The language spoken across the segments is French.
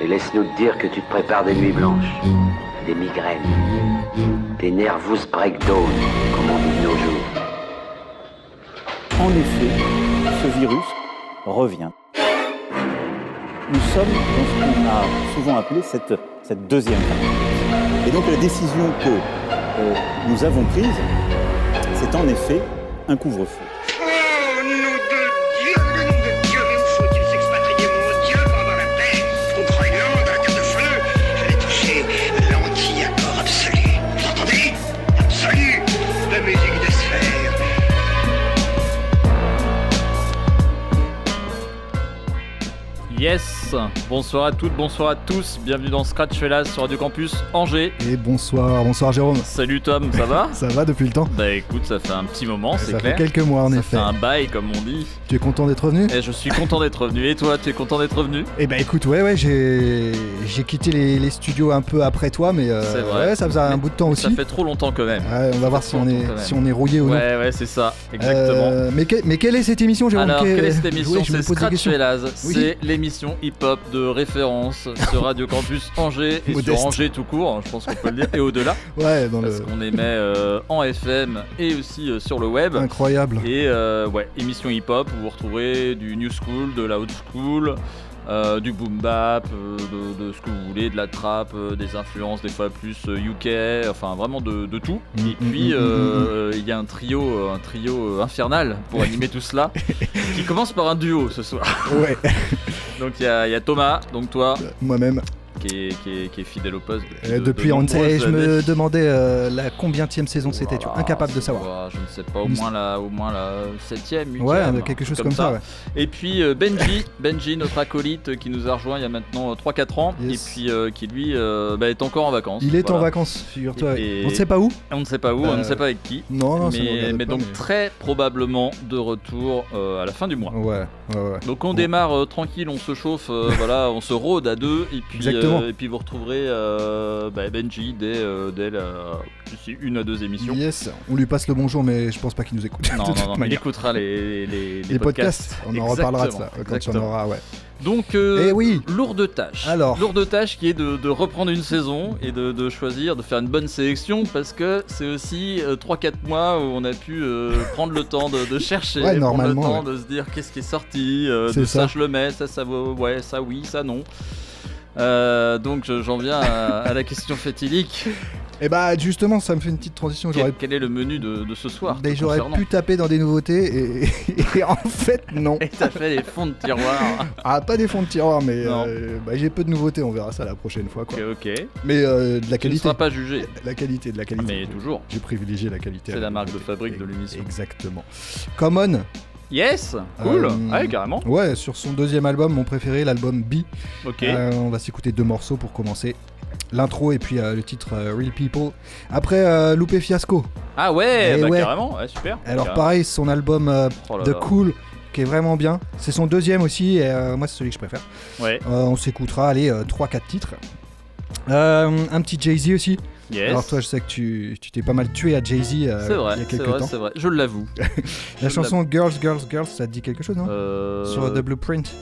Et laisse-nous te dire que tu te prépares des nuits blanches, des migraines, des nervous breakdown, comme on dit de nos jours. En effet, ce virus revient. Nous sommes dans ce qu'on a souvent appelé cette, cette deuxième vague. Et donc la décision que euh, nous avons prise, c'est en effet un couvre-feu. Bonsoir à toutes, bonsoir à tous, bienvenue dans Scratch Fellas sur Radio Campus Angers. Et bonsoir, bonsoir Jérôme. Salut Tom, ça va Ça va depuis le temps Bah écoute, ça fait un petit moment, c'est Ça clair. fait quelques mois en ça effet. fait un bail comme on dit. Tu es content d'être revenu? Et je suis content d'être revenu. Et toi, tu es content d'être revenu? Eh ben écoute, ouais, ouais, j'ai j'ai quitté les, les studios un peu après toi, mais euh, C'est vrai. ouais, ça faisait un Mais bout de temps Ça aussi. fait trop longtemps quand même. Ouais, on va voir si on, est, si on est rouillé ou non. Ouais, ouais, c'est ça, exactement. Euh, mais, que- mais quelle est cette émission, Jérôme? Alors, Que- quelle est cette émission? C'est Scratch. Fellas. Oui. C'est l'émission hip-hop de référence sur Radio Campus Angers et Modeste. sur Angers tout court, hein, je pense qu'on peut le dire, et au-delà, Ouais, dans parce le... qu'on émet euh, en FM et aussi euh, sur le web. Incroyable. Et euh, ouais, émission hip-hop où vous retrouverez du new school, de la old school, euh, du boom bap, euh, de, de ce que vous voulez, de la trap, euh, des influences des fois plus UK, enfin vraiment de, de tout. Mm, Et puis mm, mm, euh, il y a un trio, un trio infernal pour animer tout cela, qui commence par un duo ce soir. Ouais, Donc il y, y a Thomas, donc toi, moi-même. Qui est, qui est- qui est fidèle au poste depuis, Euh, de- depuis de on ne sait, je me demandais euh, la combienième saison c'était, tu vois, incapable de savoir. Je ne sais pas, au moins la, au moins la septième, huitième. Ouais, quelque chose comme ça, ouais. Et puis euh, Benji, Benji, notre acolyte euh, qui nous a rejoint il y a maintenant euh, 3-4 ans Yes. et puis euh, qui lui euh, bah, est encore en vacances. Il est en vacances, figure-toi. Et- On ne sait pas où On ne sait pas où, on ne Euh, sait pas avec qui. Non, non, mais, mais pas, donc très probablement de retour euh, à la fin du mois. Ouais, ouais, ouais. Donc on démarre euh, tranquille, on se chauffe, euh, voilà, on se rôde à deux et puis, Exactement. Euh, et puis vous retrouverez euh, bah, Benji dès, euh, dès la, une à deux émissions. Yes, on lui passe le bonjour, mais je pense pas qu'il nous écoute. Non, non, il écoutera les, les, Les podcasts, on en reparlera de ça quand on exactement. aura, ouais. Donc, euh, Eh oui. lourde tâche. Alors. Lourde tâche qui est de, de reprendre une saison et de, de choisir, de faire une bonne sélection parce que c'est aussi 3-4 mois où on a pu euh, prendre le temps de, de chercher, Ouais, prendre le temps de se dire qu'est-ce qui est sorti, euh, C'est de ça. ça. je le mets, ça ça vaut, ouais, ça oui, ça non. Euh, donc je- j'en viens à, à la question fatidique. Et bah justement, ça me fait une petite transition. Quel, quel est le menu de, de ce soir Ben, j'aurais pu taper dans des nouveautés et, et en fait non. Et t'as fait les fonds de tiroir. Ah pas des fonds de tiroir mais euh, bah, j'ai peu de nouveautés, on verra ça la prochaine fois quoi. ok, ok. Mais euh, de la Tu ne qualité. seras pas jugé. La qualité, de la qualité. Mais toujours. J'ai privilégié la qualité. C'est la marque de fabrique de l'émission. Exactement. Common, Yes, cool. Euh, Ouais, carrément. ouais, sur son deuxième album, mon préféré, l'album B. Ok. Euh, on va s'écouter deux morceaux pour commencer. L'intro et puis euh, le titre Real People. Après, Loupé Fiasco. Ah ouais, Eh bah ouais. carrément, ouais, super. Alors Carrément. pareil, son album Oh là The là. Cool, qui est vraiment bien. C'est son deuxième aussi, et moi c'est celui que je préfère. Ouais, on s'écoutera, allez, 3-4 titres. Un petit Jay-Z aussi. Yes. Alors toi, je sais que tu tu t'es pas mal tué à Jay-Z euh, il y a quelques vrai, temps. c'est vrai. Je l'avoue. La je chanson Girls, Girls, Girls, ça te dit quelque chose, non? Euh, Sur The Blueprint.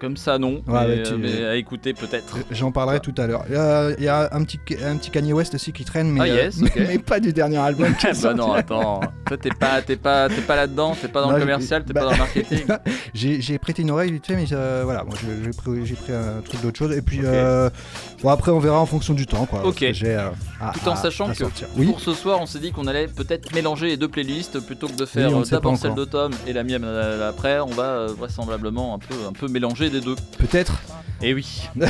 Comme ça, non. Ouais, mais, tu- mais à écouter peut-être. J'en parlerai tout à l'heure. Euh, Il y a un petit, un petit Kanye West aussi qui traîne, mais, Ah, yes, euh, ok. mais pas du dernier album. bah sorti. non, attends. Toi, t'es pas, t'es pas, t'es pas là-dedans. T'es pas dans Non, le commercial. T'es bah- pas dans le marketing. J'ai prêté une oreille vite fait, mais euh, voilà, je- j'ai pris, un truc d'autre chose. Et puis, euh, bon, après, on verra en fonction du temps, quoi. Ok. euh, à- Tout en à- sachant à que. Oui, Pour ce soir, on s'est dit qu'on allait peut-être mélanger les deux playlists plutôt que de faire euh, pas d'abord celle Tom et la mienne euh, après. On va euh, vraisemblablement un peu, un peu mélanger des deux. peut-être. Et oui.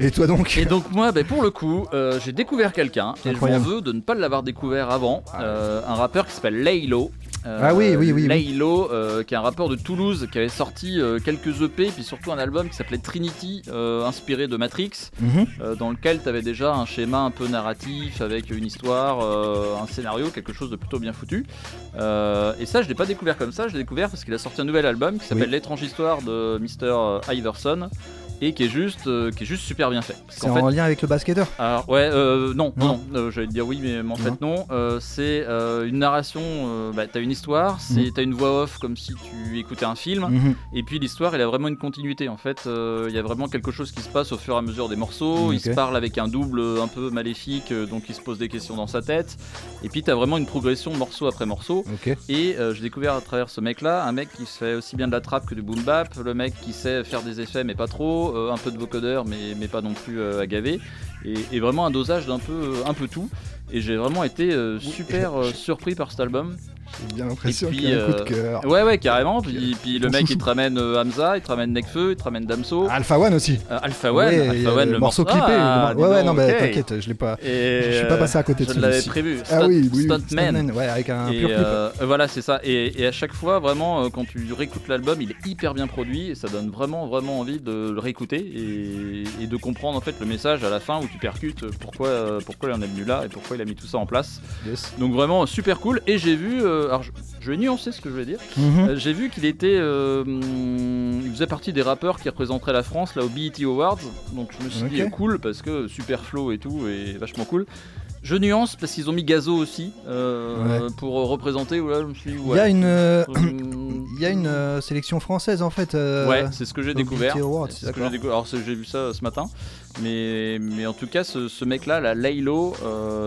Et toi donc Et donc moi, bah, pour le coup, euh, j'ai découvert quelqu'un et je m'en veux de ne pas l'avoir découvert avant. Euh, un rappeur qui s'appelle Laylo. Euh, Ah oui, oui, oui. Laylo, qui est un rappeur de Toulouse, qui avait sorti quelques EP, puis surtout un album qui s'appelait Trinity, inspiré de Matrix, Mhm. dans lequel tu avais déjà un schéma un peu narratif, avec une histoire, un scénario, quelque chose de plutôt bien foutu. Et ça, je l'ai pas découvert comme ça, je l'ai découvert parce qu'il a sorti un nouvel album qui s'appelle Oui. L'étrange histoire de Mr. Iverson. Et qui est juste, euh, qui est juste super bien fait. C'est en fait- lien avec le basketteur alors ouais, euh, non, Non. non, euh, j'allais te dire oui, mais en fait non. Euh, c'est une narration. bah, t'as une histoire, c'est Mhm. t'as une voix off comme si tu écoutais un film, Mhm. et puis l'histoire, elle a vraiment une continuité. En fait, il y a vraiment quelque chose qui se passe au fur et à mesure des morceaux. Il se parle avec un double un peu maléfique, donc il se pose des questions dans sa tête. Et puis t'as vraiment une progression morceau après morceau. Et j'ai découvert à travers ce mec-là, un mec qui se fait aussi bien de la trappe que du boom bap, le mec qui sait faire des effets mais pas trop, euh, un peu de vocodeur mais, mais pas non plus euh, à gaver, et, et vraiment un dosage d'un peu, euh, un peu tout. Et j'ai vraiment été euh, super surpris par cet album. J'ai bien l'impression Et puis, qu'il y a un coup de euh, cœur. Ouais, ouais, carrément. Puis, puis le mec chouchou. il te ramène euh, Hamza, il te ramène Nekfeu, il te ramène Damso, Alpha One aussi. euh, Alpha One, Ouais, Alpha One, le morceau clippé. le Ah, ouais, ouais, non, mais t'inquiète, je l'ai pas. Et, Je suis pas passé à côté de Je celui-ci. l'avais prévu. Ah oui, oui, Stuntman. Ouais, avec un Et pur clip. euh, voilà, c'est ça. Et, et à chaque fois, vraiment, quand tu réécoutes l'album, il est hyper bien produit et ça donne vraiment, vraiment envie de le réécouter et, et de comprendre en fait le message à la fin où tu percutes pourquoi, pourquoi il en est venu là et pourquoi il a mis tout ça en place. Yes. Donc vraiment super cool. Et j'ai vu, euh, alors je, je vais nuancer ce que je vais dire. Mhm. Euh, j'ai vu qu'il était, euh, il faisait partie des rappeurs qui représenteraient la France là au BET Awards. Donc je me suis dit euh, cool parce que super flow et tout et vachement cool. Je nuance parce qu'ils ont mis Gazo aussi euh, pour représenter. Où là, je me suis dit, Il y a une, euh, il y a une sélection française en fait. euh, Ouais, c'est ce que j'ai découvert. Ce que. Alors j'ai vu ça ce matin, mais, mais en tout cas ce, ce mec-là, la Laylo,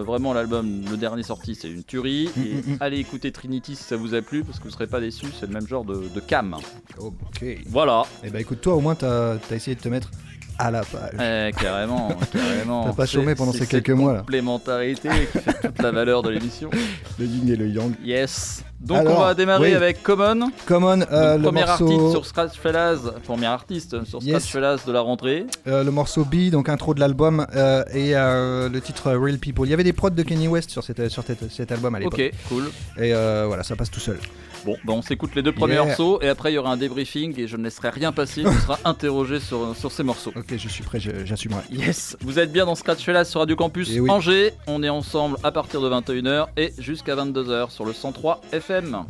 vraiment l'album, le dernier sorti, c'est une tuerie. Mm, et mm, mm. allez écouter Trinity si ça vous a plu, parce que vous serez pas déçus. C'est le même genre de, de cam. Ok. Voilà. Et bah écoute, toi au moins t'as as essayé de te mettre à la page. Eh, carrément, carrément. T'as pas chômé pendant ces quelques mois, là. Complémentarité qui fait toute la valeur de l'émission. Le yin et le yang. Yes. Donc Alors, on va démarrer oui. avec Common. Common, euh, le premier morceau, artiste sur Scratch Fellas, premier artiste sur Yes. Scratch Fellas de la rentrée. euh, le morceau B, donc intro de l'album, euh, et le titre Real People. Il y avait des prods de Kanye West sur, cette, sur cette- cet album à l'époque. Ok, cool. Et voilà, ça passe tout seul. Bon, bah on s'écoute les deux premiers Yeah. morceaux et après il y aura un débriefing et je ne laisserai rien passer, tu seras interrogé sur, sur ces morceaux. Ok, je suis prêt, j'assumerai. Yes, vous êtes bien dans Scratch Fellas sur Radio Campus Eh oui. Angers. On est ensemble à partir de 21h et jusqu'à 22h sur le 103 FM.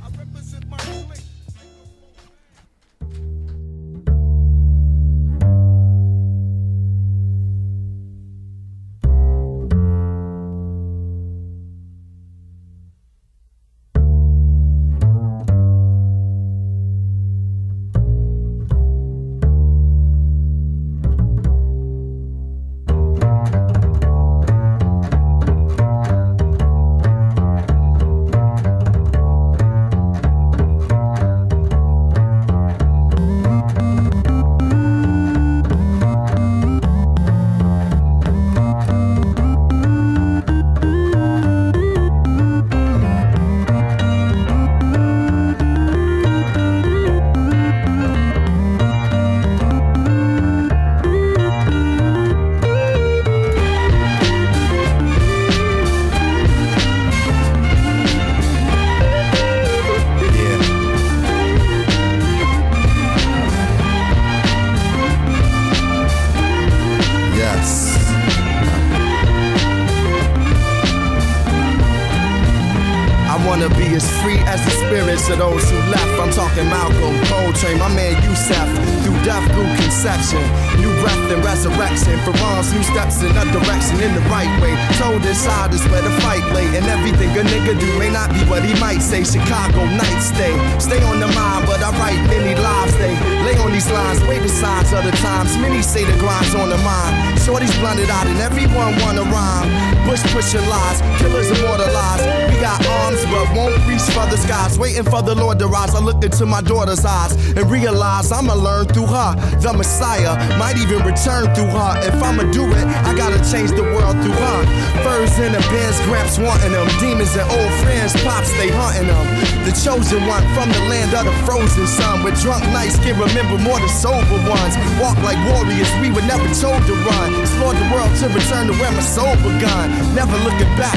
In the bins, gramps wanting them. Demons and old friends, pops, they hunting them. The chosen one from the land of the frozen sun. With drunk nights can remember more the sober ones. Walk like warriors, we were never told to run. Explore the world to return to where my soul begun. Never looking back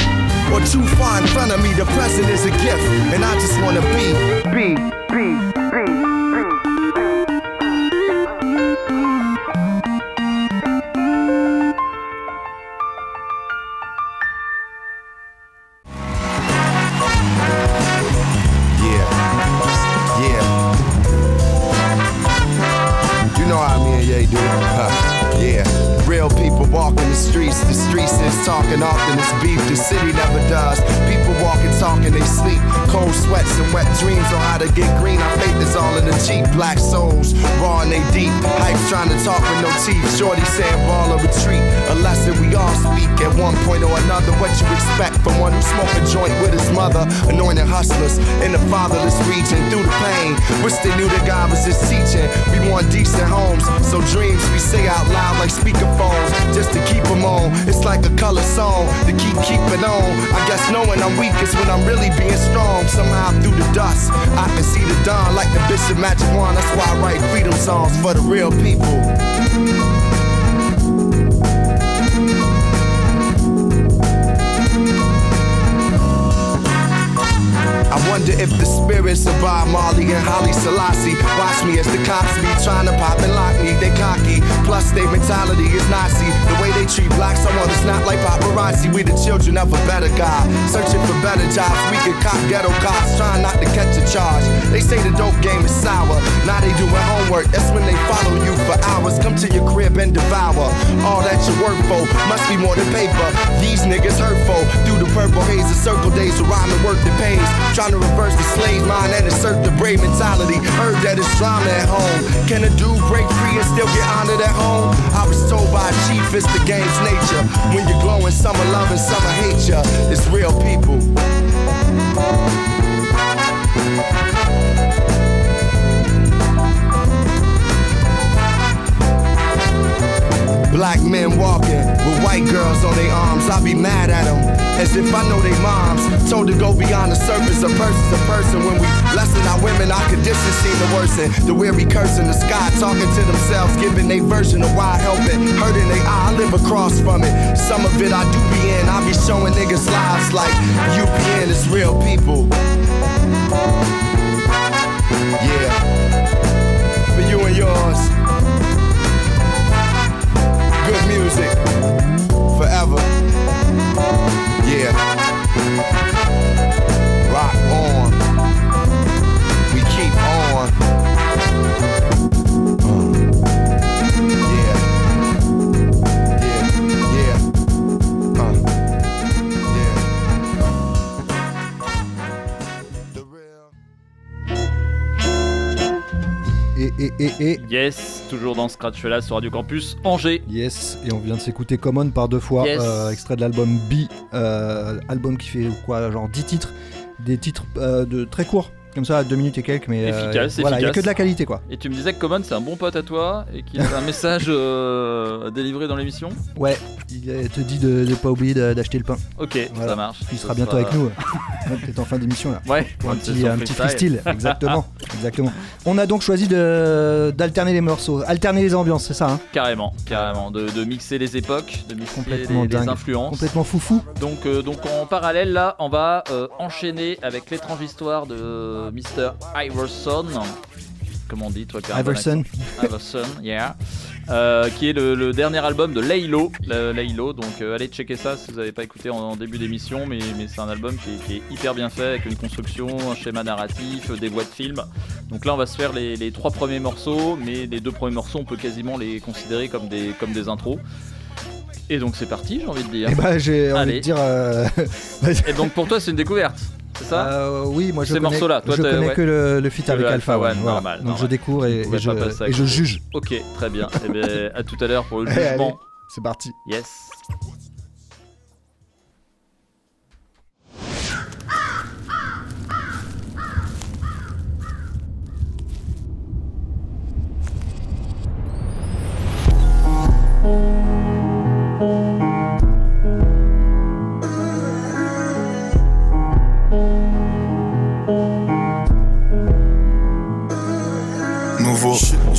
or too far in front of me. The present is a gift, and I just wanna be. Be, be, get cop ghetto cops, trying not to catch a charge. They say the dope game is sour. Now they doing homework. That's when they follow you for hours. Come to your crib and devour all that you work for. Must be more than paper. These niggas hurtful through the purple haze of circle days of rhyme and work that pays. Trying to reverse the slave mind and assert the brave mentality. Heard that it's drama at home. Can a dude break free and still get honored at home? I was told by a chief it's the game's nature. When you're glowing, some are loving, some are hate ya. It's real people. Black men walking with white girls on their arms. I'll be mad at them as if I know they moms. Told to go beyond the surface. A person's a person. When we lessen our women, our conditions seem to worsen. The weary curse in the sky, talking to themselves, giving their version of why helping. Hurting they eye, I live across from it. Some of it I do be in. I be showing niggas lives like UPN is real people. Yeah. For you and yours. Good music. Forever. Rock on. We keep on. Et, et, et. Yes, toujours dans Scratch là sur Radio Campus Angers. Yes, et on vient de s'écouter Common par deux fois, Yes. euh, extrait de l'album B, euh, album qui fait quoi, genre 10 titres, des titres euh, de très courts, comme ça, 2 minutes et quelques, mais euh, Efficace, voilà, il y a que de la qualité quoi. Et tu me disais que Common c'est un bon pote à toi et qu'il avait un message euh, à délivrer dans l'émission. Ouais, il te dit de ne pas oublier d'acheter le pain. Ok, Voilà. ça marche. Il Ça sera bientôt avec nous. Peut-être en fin d'émission là. Ouais, Pour un petit, un petit freestyle, exactement, exactement. On a donc choisi de- d'alterner les morceaux, alterner les ambiances, c'est ça, hein? Carrément, carrément. De, de mixer les époques, de mixer Complètement les, influences. Complètement foufou. Donc, euh, donc en parallèle là, on va euh, enchaîner avec l'étrange histoire de Mr. Iverson. Comment on dit toi Iverson. Iverson, yeah. Euh, qui est le, le dernier album de Laylo. Laylo, donc euh, allez checker ça si vous n'avez pas écouté en, en début d'émission, mais, mais c'est un album qui est, qui est hyper bien fait avec une construction, un schéma narratif, euh, des voix de film. Donc là, on va se faire les, les trois premiers morceaux, mais les deux premiers morceaux, on peut quasiment les considérer comme des, comme des intros. Et donc c'est parti, j'ai envie de dire. Et bah j'ai envie de dire. euh, Et donc pour toi, c'est une découverte, c'est ça euh, oui, moi je Ces connais, toi, je connais ouais. que le, le feat avec le Alpha Alpha voilà. normal, Donc normal. je découvre et, je, et juge. Ok, très bien. Et bien, à tout à l'heure pour le jugement. allez. C'est parti. Yes.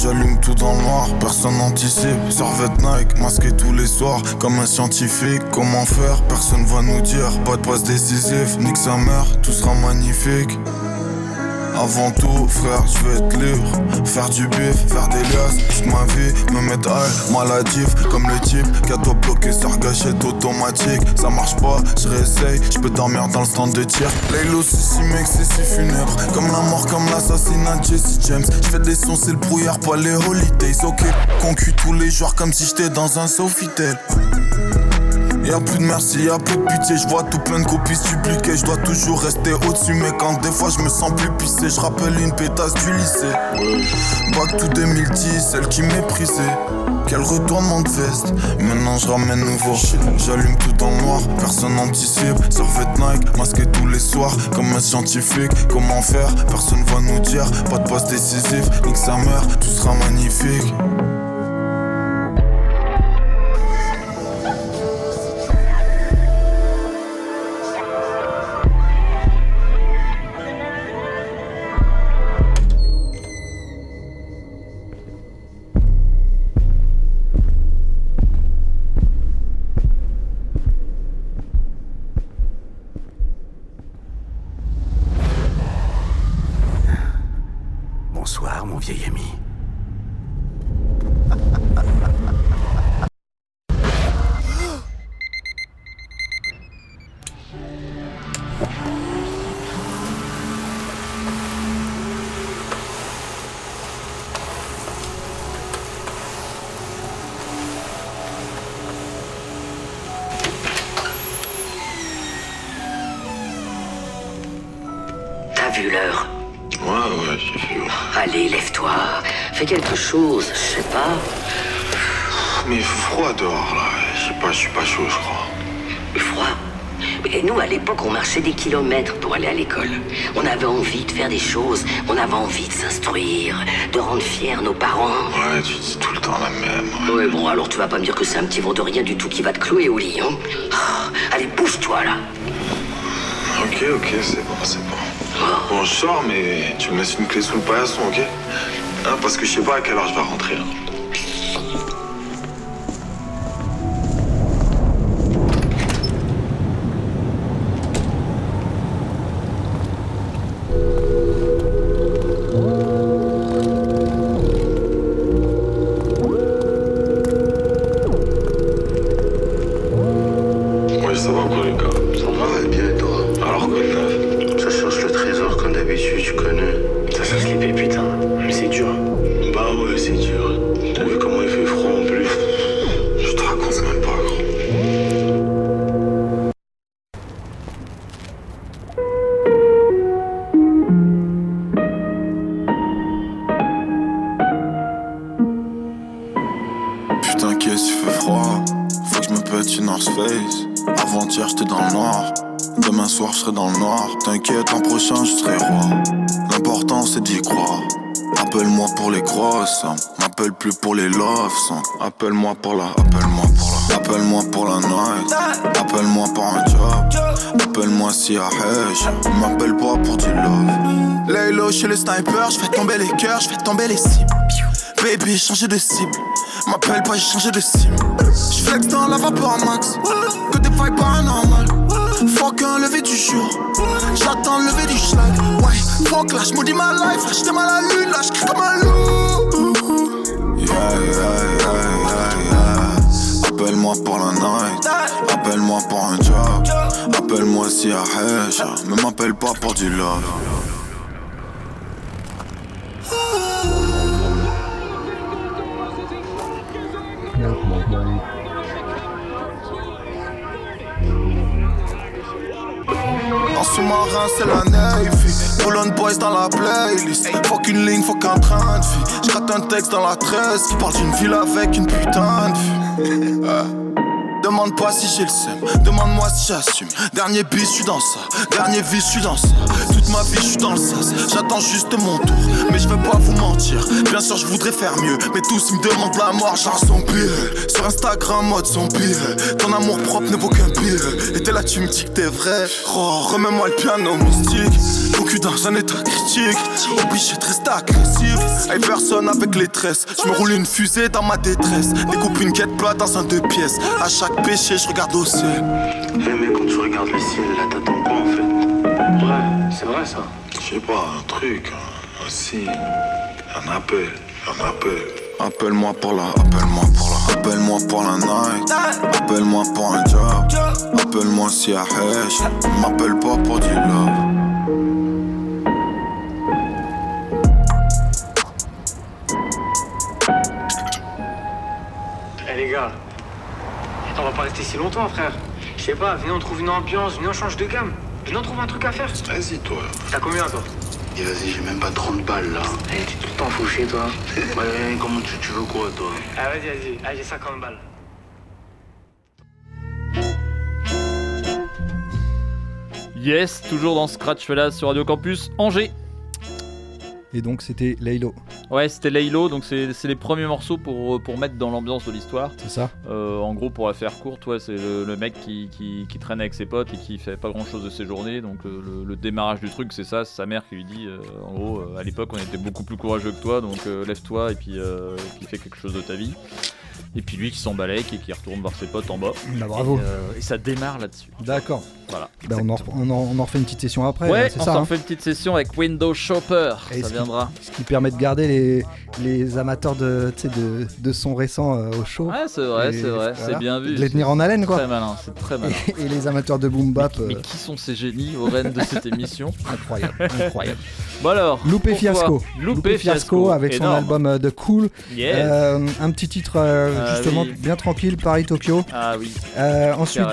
J'allume tout dans le noir, personne n'anticipe. Servette Nike, masqué tous les soirs, comme un scientifique. Comment faire, personne va nous dire. Pas de passe décisif, nique sa mère, tout sera magnifique. Avant tout, frère, je veux être libre. Faire du bif, faire des liasses, toute ma vie, me mettre high, maladif, comme le type qui a toi bloqué sur gâchette automatique. Ça marche pas, je réessaye, je peux dormir dans le stand de tir. Laylo, c'est si mec, c'est si funèbre. Comme la mort, comme l'assassinat Jesse James. Je fais des sons, c'est le brouillard, pas les holidays. Ok, concu tous les jours comme si j'étais dans un Sofitel. Y'a plus de merci, y'a plus de pitié, je vois tout plein de copies suppliquées. Je dois toujours rester au-dessus, mais quand des fois je me sens plus pissé, je rappelle une pétasse du lycée. Back to 2010, celle qui méprisait. Quel retournement de veste, maintenant je ramène nouveau. J'allume tout en noir, personne anticipe. Servette Nike, masqué tous les soirs, comme un scientifique. Comment faire, personne va nous dire. Pas de passe décisif, nique sa mère, tout sera magnifique. Chose, je sais pas. Mais il fait froid dehors, là. Je sais pas, je suis pas chaud, je crois. Froid. Mais nous, à l'époque, on marchait des kilomètres pour aller à l'école. On avait envie de faire des choses, on avait envie de s'instruire, de rendre fiers nos parents. Ouais, tu dis tout le temps la même. Ouais, bon, alors tu vas pas me dire que c'est un petit vent de rien du tout qui va te clouer au lit, hein Ah, Allez, bouge-toi, là. Ok, ok, c'est bon, c'est bon. Bon, je sors, mais tu me laisses une clé sous le paillasson, ok? Hein, Parce que je sais pas à quelle heure je vais rentrer. hein. Appelle-moi pour la. Appelle-moi pour la. Appelle-moi pour la night. Appelle-moi pour un job. Appelle-moi si à. M'appelle pas pour du love. Laylo chez le sniper, je fais tomber les cœurs, je fais tomber les cibles. Baby, changé de cible. M'appelle pas, j'ai changé de cible. J'flex dans la vapeur max. Que des failles paranormales. Fuck un lever du jour. J'attends le lever du schlag. Ouais, fuck là, j'maudis ma life. Là, j'étais mal à la lune. Là, j'crie comme un loup. Appelle-moi pour la night. Appelle-moi pour un job. Appelle-moi si à. Mais m'appelle pas pour du love. En sous-marin, c'est la Navy. On boys dans la playlist. Fuck une ligne, fuck un train de vie. J'gratte un texte dans la 13 qui parle d'une ville avec une putain de vie. Demande pas si j'ai le seum, demande-moi si j'assume. Dernier bis, je suis dans ça. Dernier vis, je suis dans ça. Toute ma vie, je suis dans le sas. J'attends juste mon tour, mais je veux pas vous mentir. Bien sûr, je voudrais faire mieux, mais tous me demandent la mort, genre zombie. Sur Instagram, mode zombie. Ton amour propre ne vaut qu'un billet. Et t'es là, tu me dis que t'es vrai. Oh, remets-moi le piano mystique. Ton cul dans un état critique. Obligé de rester agressif. Hey, personne avec les tresses. Je me roule une fusée dans ma détresse. Découpe une quête plate dans un deux pièces. À chaque péché, je regarde au ciel. Eh mec, quand tu regardes le ciel, là, t'attends quoi en fait Ouais, c'est vrai ça. Je sais pas, un truc, un, un signe, un appel, un appel. Appelle-moi pour la, appelle-moi pour la, appelle-moi pour la night. Appelle-moi pour un job. Appelle-moi si à Hesh. M'appelle pas pour du love. Eh les gars, On va pas rester si longtemps, frère. Je sais pas, venez on trouve une ambiance, venez on change de gamme. Venez on trouve un truc à faire. Vas-y, toi. T'as combien, toi? Et vas-y, j'ai même pas 30 balles là. Eh, tu t'en fous chez toi. Ouais, comment tu, tu veux quoi, toi? Ah, vas-y, vas-y. Ah, j'ai 50 balles. Yes, toujours dans Scratch Fellas sur Radio Campus Angers. Et donc c'était Laylo, Ouais, c'était Laylo, donc c'est les premiers morceaux pour, pour mettre dans l'ambiance de l'histoire. c'est ça Euh, en gros, pour la faire courte, ouais, c'est le, le mec qui, qui, qui traîne avec ses potes et qui fait pas grand chose de ses journées. Donc, euh, le, le démarrage du truc, c'est ça. C'est sa mère qui lui dit euh, en gros, à l'époque, on était beaucoup plus courageux que toi, donc lève-toi et puis, euh, et puis fais quelque chose de ta vie. Et puis lui qui s'en balèque et qui retourne voir ses potes en bas. Bah, bravo. Et, euh, et ça démarre là-dessus. D'accord. Voilà. Bah, on, en, on, en, on en refait une petite session après, Ouais, c'est on ça s'en hein fait une petite session avec Windows Shopper. Et ça ce qui- viendra. Ce qui permet de garder les, les amateurs de, de, de son récent euh, au show. Ouais, c'est vrai, c'est vrai, voilà. c'est bien vu. De les tenir en haleine, quoi. Très malin, c'est très malin. Et, et les amateurs de boom bap, Mais euh, qui sont ces génies au rênes de cette émission incroyable, incroyable. Bon alors, Loupé Fiasco. Loupé Fiasco avec son album de Cool. Yes. Un petit titre Ah justement oui. bien tranquille, Paris-Tokyo. Ah oui. Euh, ensuite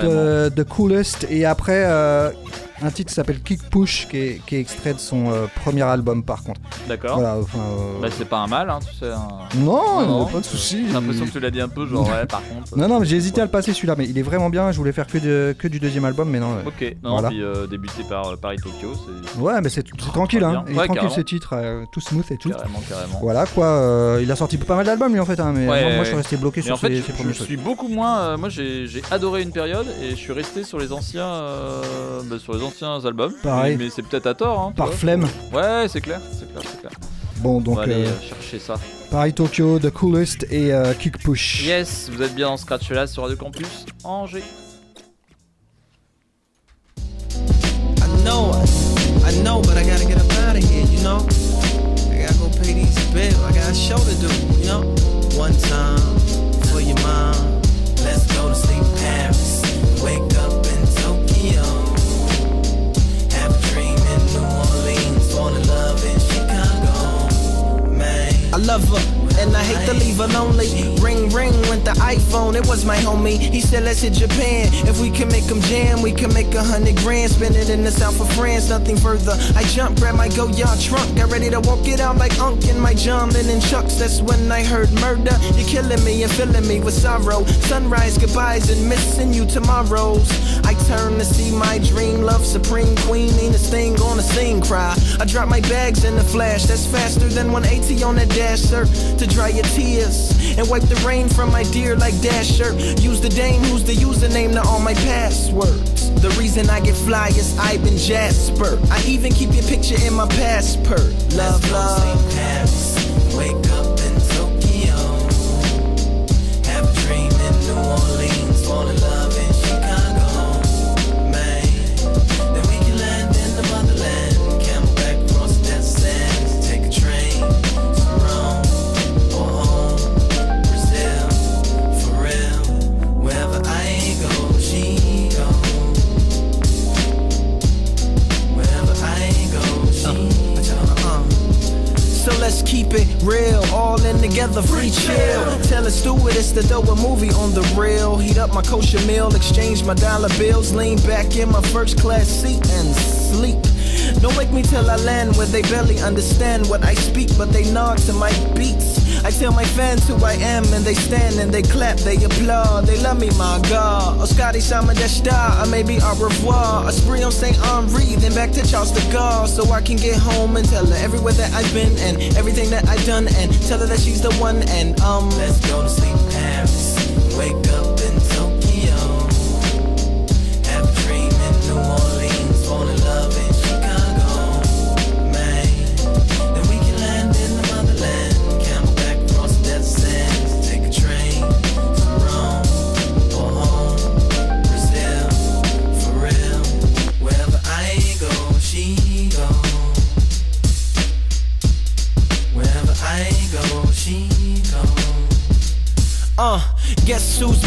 The Coolest et après euh, un titre qui s'appelle Kick Push qui est, qui est extrait de son euh, premier album par contre. D'accord. Voilà, enfin, euh, Bah, c'est pas un mal, hein, tu sais. un- Non, Non, pas de soucis. J'ai l'impression que tu l'as dit un peu, genre, ouais, par contre. Non, non, mais j'ai hésité à le passer celui-là, mais il est vraiment bien. Je voulais faire que, de- que du deuxième album, mais non. euh, Ok, non, Voilà. puis euh, débuté par euh, Paris-Tokyo, c'est Ouais, mais c'est c'est tranquille, hein. Il est tranquille ce titre, euh, tout smooth et tout. carrément, carrément. Voilà quoi, euh, il a sorti pas mal d'albums lui en fait, hein, mais Ouais, moi, je suis resté bloqué Mais sur en fait, ses, je, ses je premiers trucs. suis beaucoup moins. euh, moi, j'ai adoré une période et je suis resté sur les anciens, euh, bah, sur les anciens albums. Pareil. Mais, mais c'est peut-être à tort. Hein, Par flemme. Ouais, c'est clair, c'est clair, c'est clair. Bon, On donc va aller euh, chercher ça. Paris Tokyo, The Coolest et euh, Kick Push. Yes, vous êtes bien dans Scratch là sur Radio Campus Angers. I know, I know, but I gotta get up out of here, you know? I gotta go pay these bills, I got a show to do, you know? One time for your mom, let's go to sleep in Paris, wake up Ring, ring went the iPhone, it was my homie. He said, let's hit Japan. If we can make them jam, we can make a hundred grand. Spend it in the south of France, nothing further. I jumped, grabbed my go yard trunk, got ready to walk it out like Unk in my John Lennon chucks. That's when I heard murder. You're killing me and filling me with sorrow. Sunrise goodbyes and missing you tomorrows. I turn to see my dream, love supreme queen. Ain't this thing gonna sing, cry. I drop my bags in the flash, that's faster than 180 on that dasher. To dry your tears and wipe the rain from my dear like Dasher. Use the dame who's the username to all my passwords. The reason I get fly is Ivan Jasper. I even keep your picture in my passport. Love, love. Paris. Wake up in Tokyo. Have a dream in New Orleans. Fall in love in keep it real, all in together, free chill. Tell a stewardess to throw a movie on the rail. Heat up my kosher meal, exchange my dollar bills, lean back in my first class seat and sleep. Don't wake me till I land where they barely understand what I speak, but they nod to my beats. I tell my fans who I am, and they stand and they clap, they applaud, they love me, my God. Oscari sama deshta, may be au revoir. A spree on St. Henri, then back to Charles de Gaulle, so I can get home and tell her everywhere that I've been and everything that I've done, and tell her that she's the one. And um, let's go to sleep, Paris. Wake up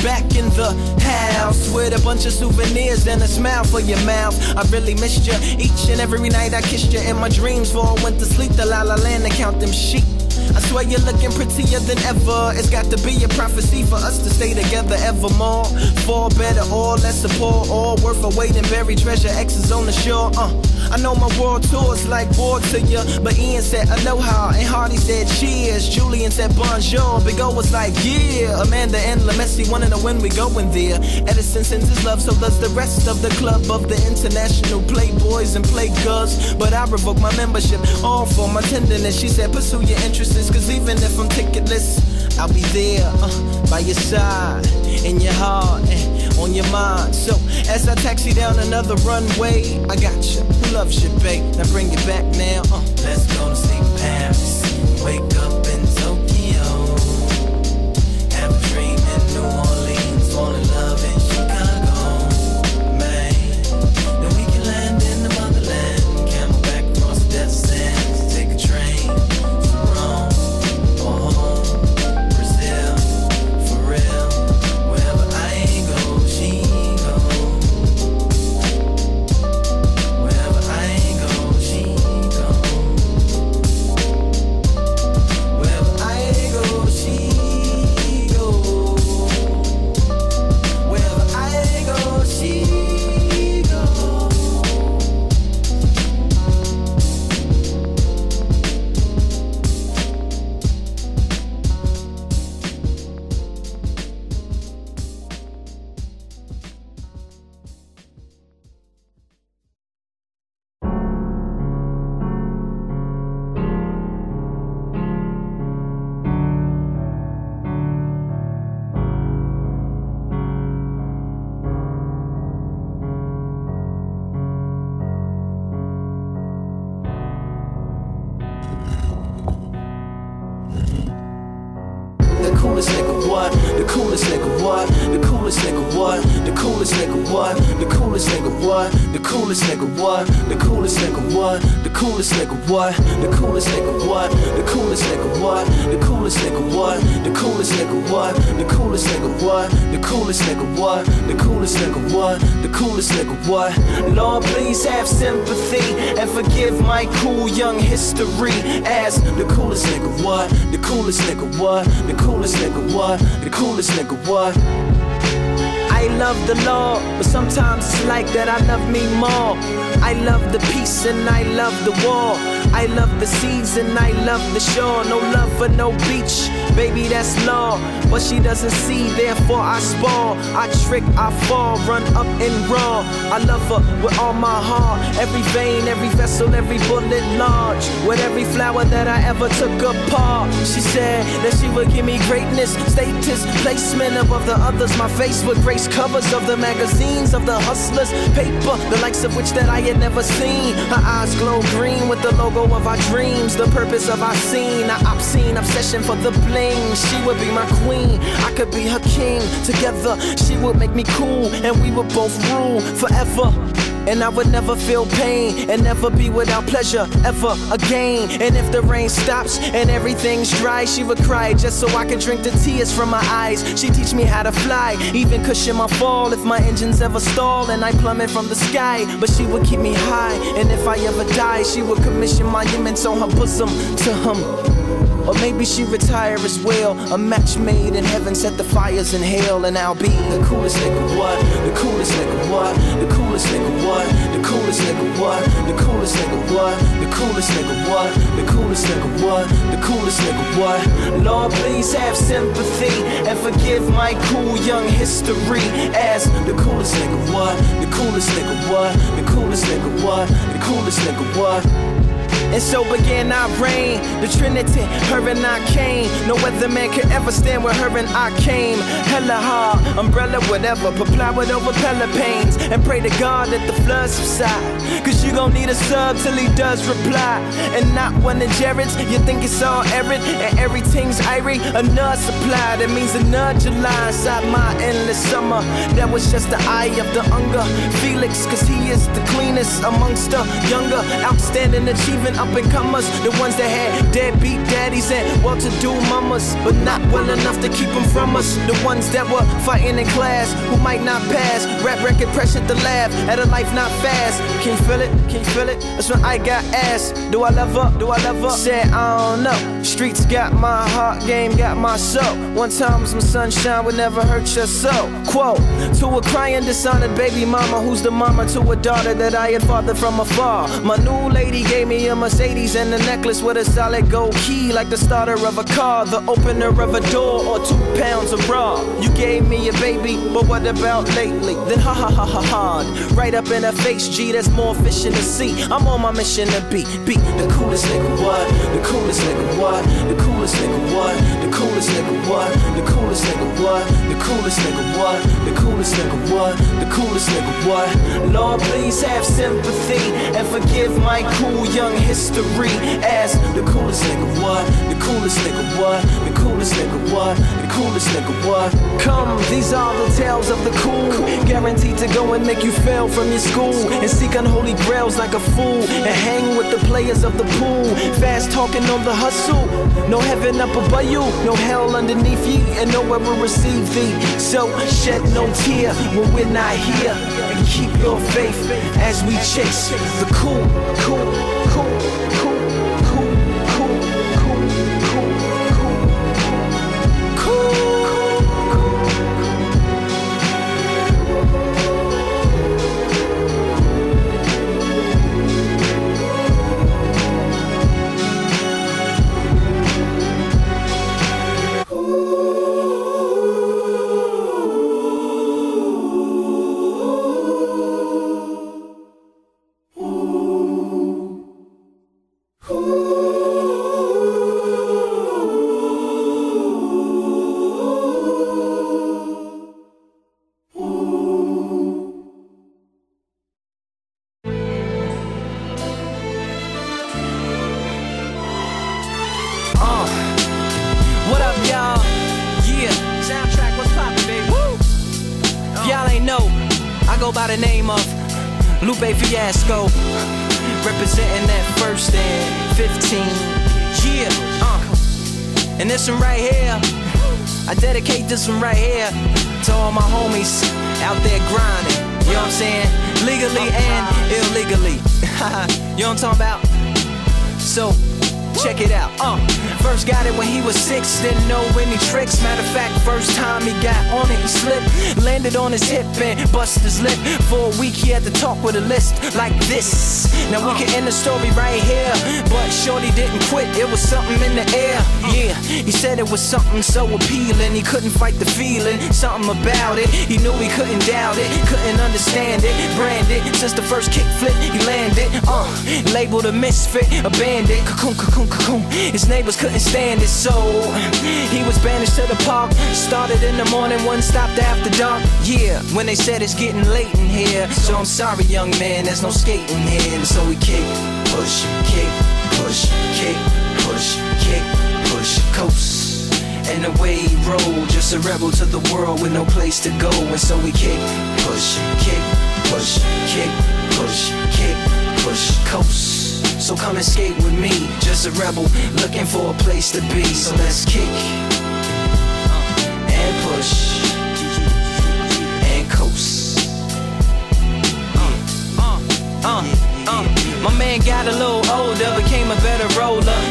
back in the house with a bunch of souvenirs and a smile for your mouth. I really missed you each and every night I kissed you in my dreams before I went to sleep. The la la land and count them sheep. I swear you're looking prettier than ever. It's got to be a prophecy for us to stay together evermore. For better or less support, all worth a wait and buried treasure. X is on the shore. Uh, I know my world tour's like war to you, but Ian said aloha and Hardy said cheers. Julian said bonjour. Big O was like yeah. Amanda and Lamessi wanna know when we going there. Edison sends his love, so does the rest of the club of the international playboys and playgirls. But I revoke my membership, all for my tenderness. She said pursue your interests, cause even if I'm ticketless, I'll be there uh, by your side, in your heart, and on your mind. So as I taxi down another runway, I got you. Who loves you, babe? Now bring it back now. Uh. Let's go to sleep Paris. Wake up what? The coolest nigga what? The coolest nigga what? The coolest nigga what? The coolest nigga what? The coolest nigga what? The coolest nigga what? The coolest nigga what? The coolest nigga what? Lord, please have sympathy and forgive my cool young history as the coolest nigga what? The coolest nigga what? The coolest nigga what? The coolest nigga what? I love the law, but sometimes it's like that I love me more. I love the peace and I love the war. I love the seas and I love the shore. No love for no beach, baby, that's law. But she doesn't see, therefore I spoil. I trick, I fall, run up and raw. I love her with all my heart. Every vein, every vessel, every bullet large. With every flower that I ever took apart. She said that she would give me greatness, status, placement above the others. My face would grace covers of the magazines of the hustlers. Paper, the likes of which that I had never seen. Her eyes glow green with the logo of our dreams. The purpose of our scene, our obscene obsession for the bling. She would be my queen, I could be her king. Together, she would make me cool, and we would both rule forever. And I would never feel pain and never be without pleasure ever again. And if the rain stops and everything's dry, she would cry just so I could drink the tears from my eyes. She teach me how to fly, even cushion my fall if my engines ever stall and I plummet from the sky. But she would keep me high, and if I ever die, she would commission monuments on her bosom to him. Or maybe she retire as well. A match made in heaven, set the fires in hell, and I'll be the coolest nigga what? The coolest nigga what? The coolest nigga what? The coolest nigga what? The coolest nigga what? The coolest nigga what? The coolest nigga what? The coolest nigga what? Lord, please have sympathy and forgive my cool young history as the coolest nigga what? The coolest nigga what? The coolest nigga what? The coolest nigga what? And so began our reign, the Trinity, her and I came. No other man could ever stand where her and I came. Hella hard, umbrella, whatever, apply with over pains. And pray to God that the floods subside. Cause you gon' need a sub till he does reply. And not one of Jared's, you think it's all arid and everything's irie. Another supply, that means another July inside my endless summer. That was just the eye of the hunger. Felix, cause he is the cleanest amongst the younger, outstanding, achieving up and comers, the ones that had deadbeat daddies and well to do mamas, but not well enough to keep them from us. The ones that were fighting in class, who might not pass. Rap record pressure to laugh at a life not fast. Can you feel it? Can you feel it? That's when I got asked. Do I love her? Do I love her? Said, I don't know. Streets got my heart, game got my soul. One time some sunshine would never hurt your soul. Quote to a crying, dishonored baby mama who's the mama to a daughter that I had fathered from afar. My new lady gave me a Mercedes and a necklace with a solid gold key, like the starter of a car, the opener of a door, or two pounds of raw. You gave me a baby, but what about lately? Then ha ha ha ha hard. Right up in her face, G, that's more fish in the sea. I'm on my mission to be, be the coolest nigga, what? The coolest nigga, what? The coolest nigga, what? The coolest nigga, what? The coolest nigga, what? The coolest nigga, what? The coolest nigga, what? The coolest nigga, what? Lord, please have sympathy and forgive my cool young history as the coolest nigga, what? The coolest nigga, what? The coolest nigga, what? The coolest nigga, what? Come, these are the tales of the cool, guaranteed to go and make you fail from your school and seek unholy grails like a fool and hang with the players of the pool. Fast talking on the hustle, no heaven up above you, no hell underneath ye, and nowhere will receive thee. So shed no tear when we're not here, and keep your faith as we chase the cool, cool, cool, on his hip and busted his lip. For a week, he had to talk with a list like this. Now we can end the story right here, but Shorty didn't quit. It was something in the air. Yeah, he said it was something so appealing. He couldn't fight the feeling, something about it. He knew he couldn't doubt it, couldn't understand it. Branded since the first kick flip, he landed. Uh, labeled a misfit, a bandit. Cocoon, cocoon, cocoon. His neighbors couldn't stand it, so he was banished to the park. Started in the morning, one stopped after dark. Yeah, when they said it's getting late in here. So I'm sorry, young man, there's no skating here. So we kick, push, kick, push, kick, push, kick, coast. And away he rolled, just a rebel to the world with no place to go. And so we kick, push, kick, push, kick, push, kick, push, coast. So come and skate with me, just a rebel looking for a place to be. So let's kick and push and coast. Uh, uh, uh. My man got a little older, became a better roller.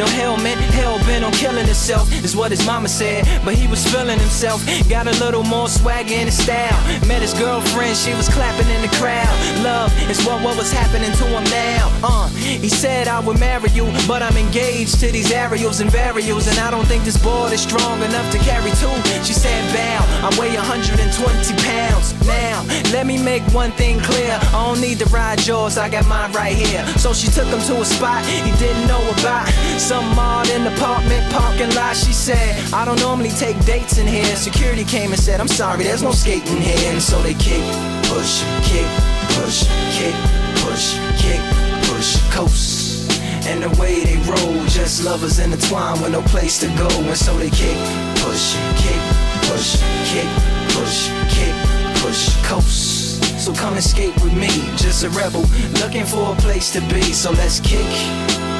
No helmet, hell bent on killing himself, is what his mama said. But he was feeling himself, got a little more swag in his style. Met his girlfriend, she was clapping in the crowd. Love is what, what was happening to him now. Uh, he said I would marry you, but I'm engaged to these aerials and varials, and I don't think this board is strong enough to carry two. She said, Bow, I weigh 120 pounds. Now, let me make one thing clear. I don't need to ride yours, I got mine right here. So she took him to a spot he didn't know about. Some odd in the apartment parking lot. She said, I don't normally take dates in here. Security came and said, I'm sorry, there's no skating here. And so they kick, push, kick, push, kick, push, kick, push, coast. And the way they roll, just lovers intertwined with no place to go. And so they kick, push, kick, push, kick, push, kick, push, coast. So come escape with me, just a rebel looking for a place to be. So let's kick,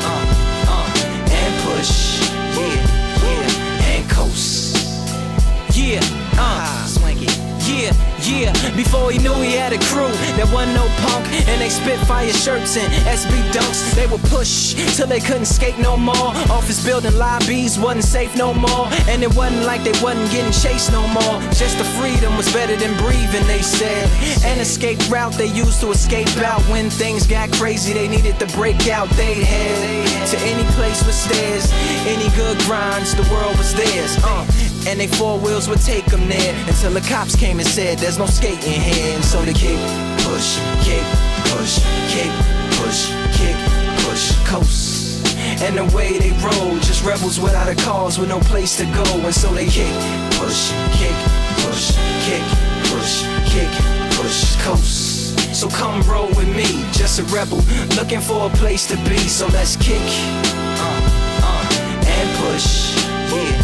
uh, push, yeah, yeah, and coast. Yeah, uh. Yeah, yeah, before he knew he had a crew that wasn't no punk and they spit fire shirts and SB dunks. They would push till they couldn't skate no more. Office building lobbies wasn't safe no more, and it wasn't like they wasn't getting chased no more. Just the freedom was better than breathing, they said. An escape route they used to escape out when things got crazy. They needed to break out. They head to any place with stairs, any good grinds. The world was theirs. Uh. And they four wheels would take them there until the cops came and said there's no skating here. And so they kick, push, kick, push, kick, push, kick, push, coast. And the way they roll, just rebels without a cause with no place to go. And so they kick, push, kick, push, kick, push, kick, push, coast. So come roll with me, just a rebel looking for a place to be. So let's kick, uh, uh, and push, yeah,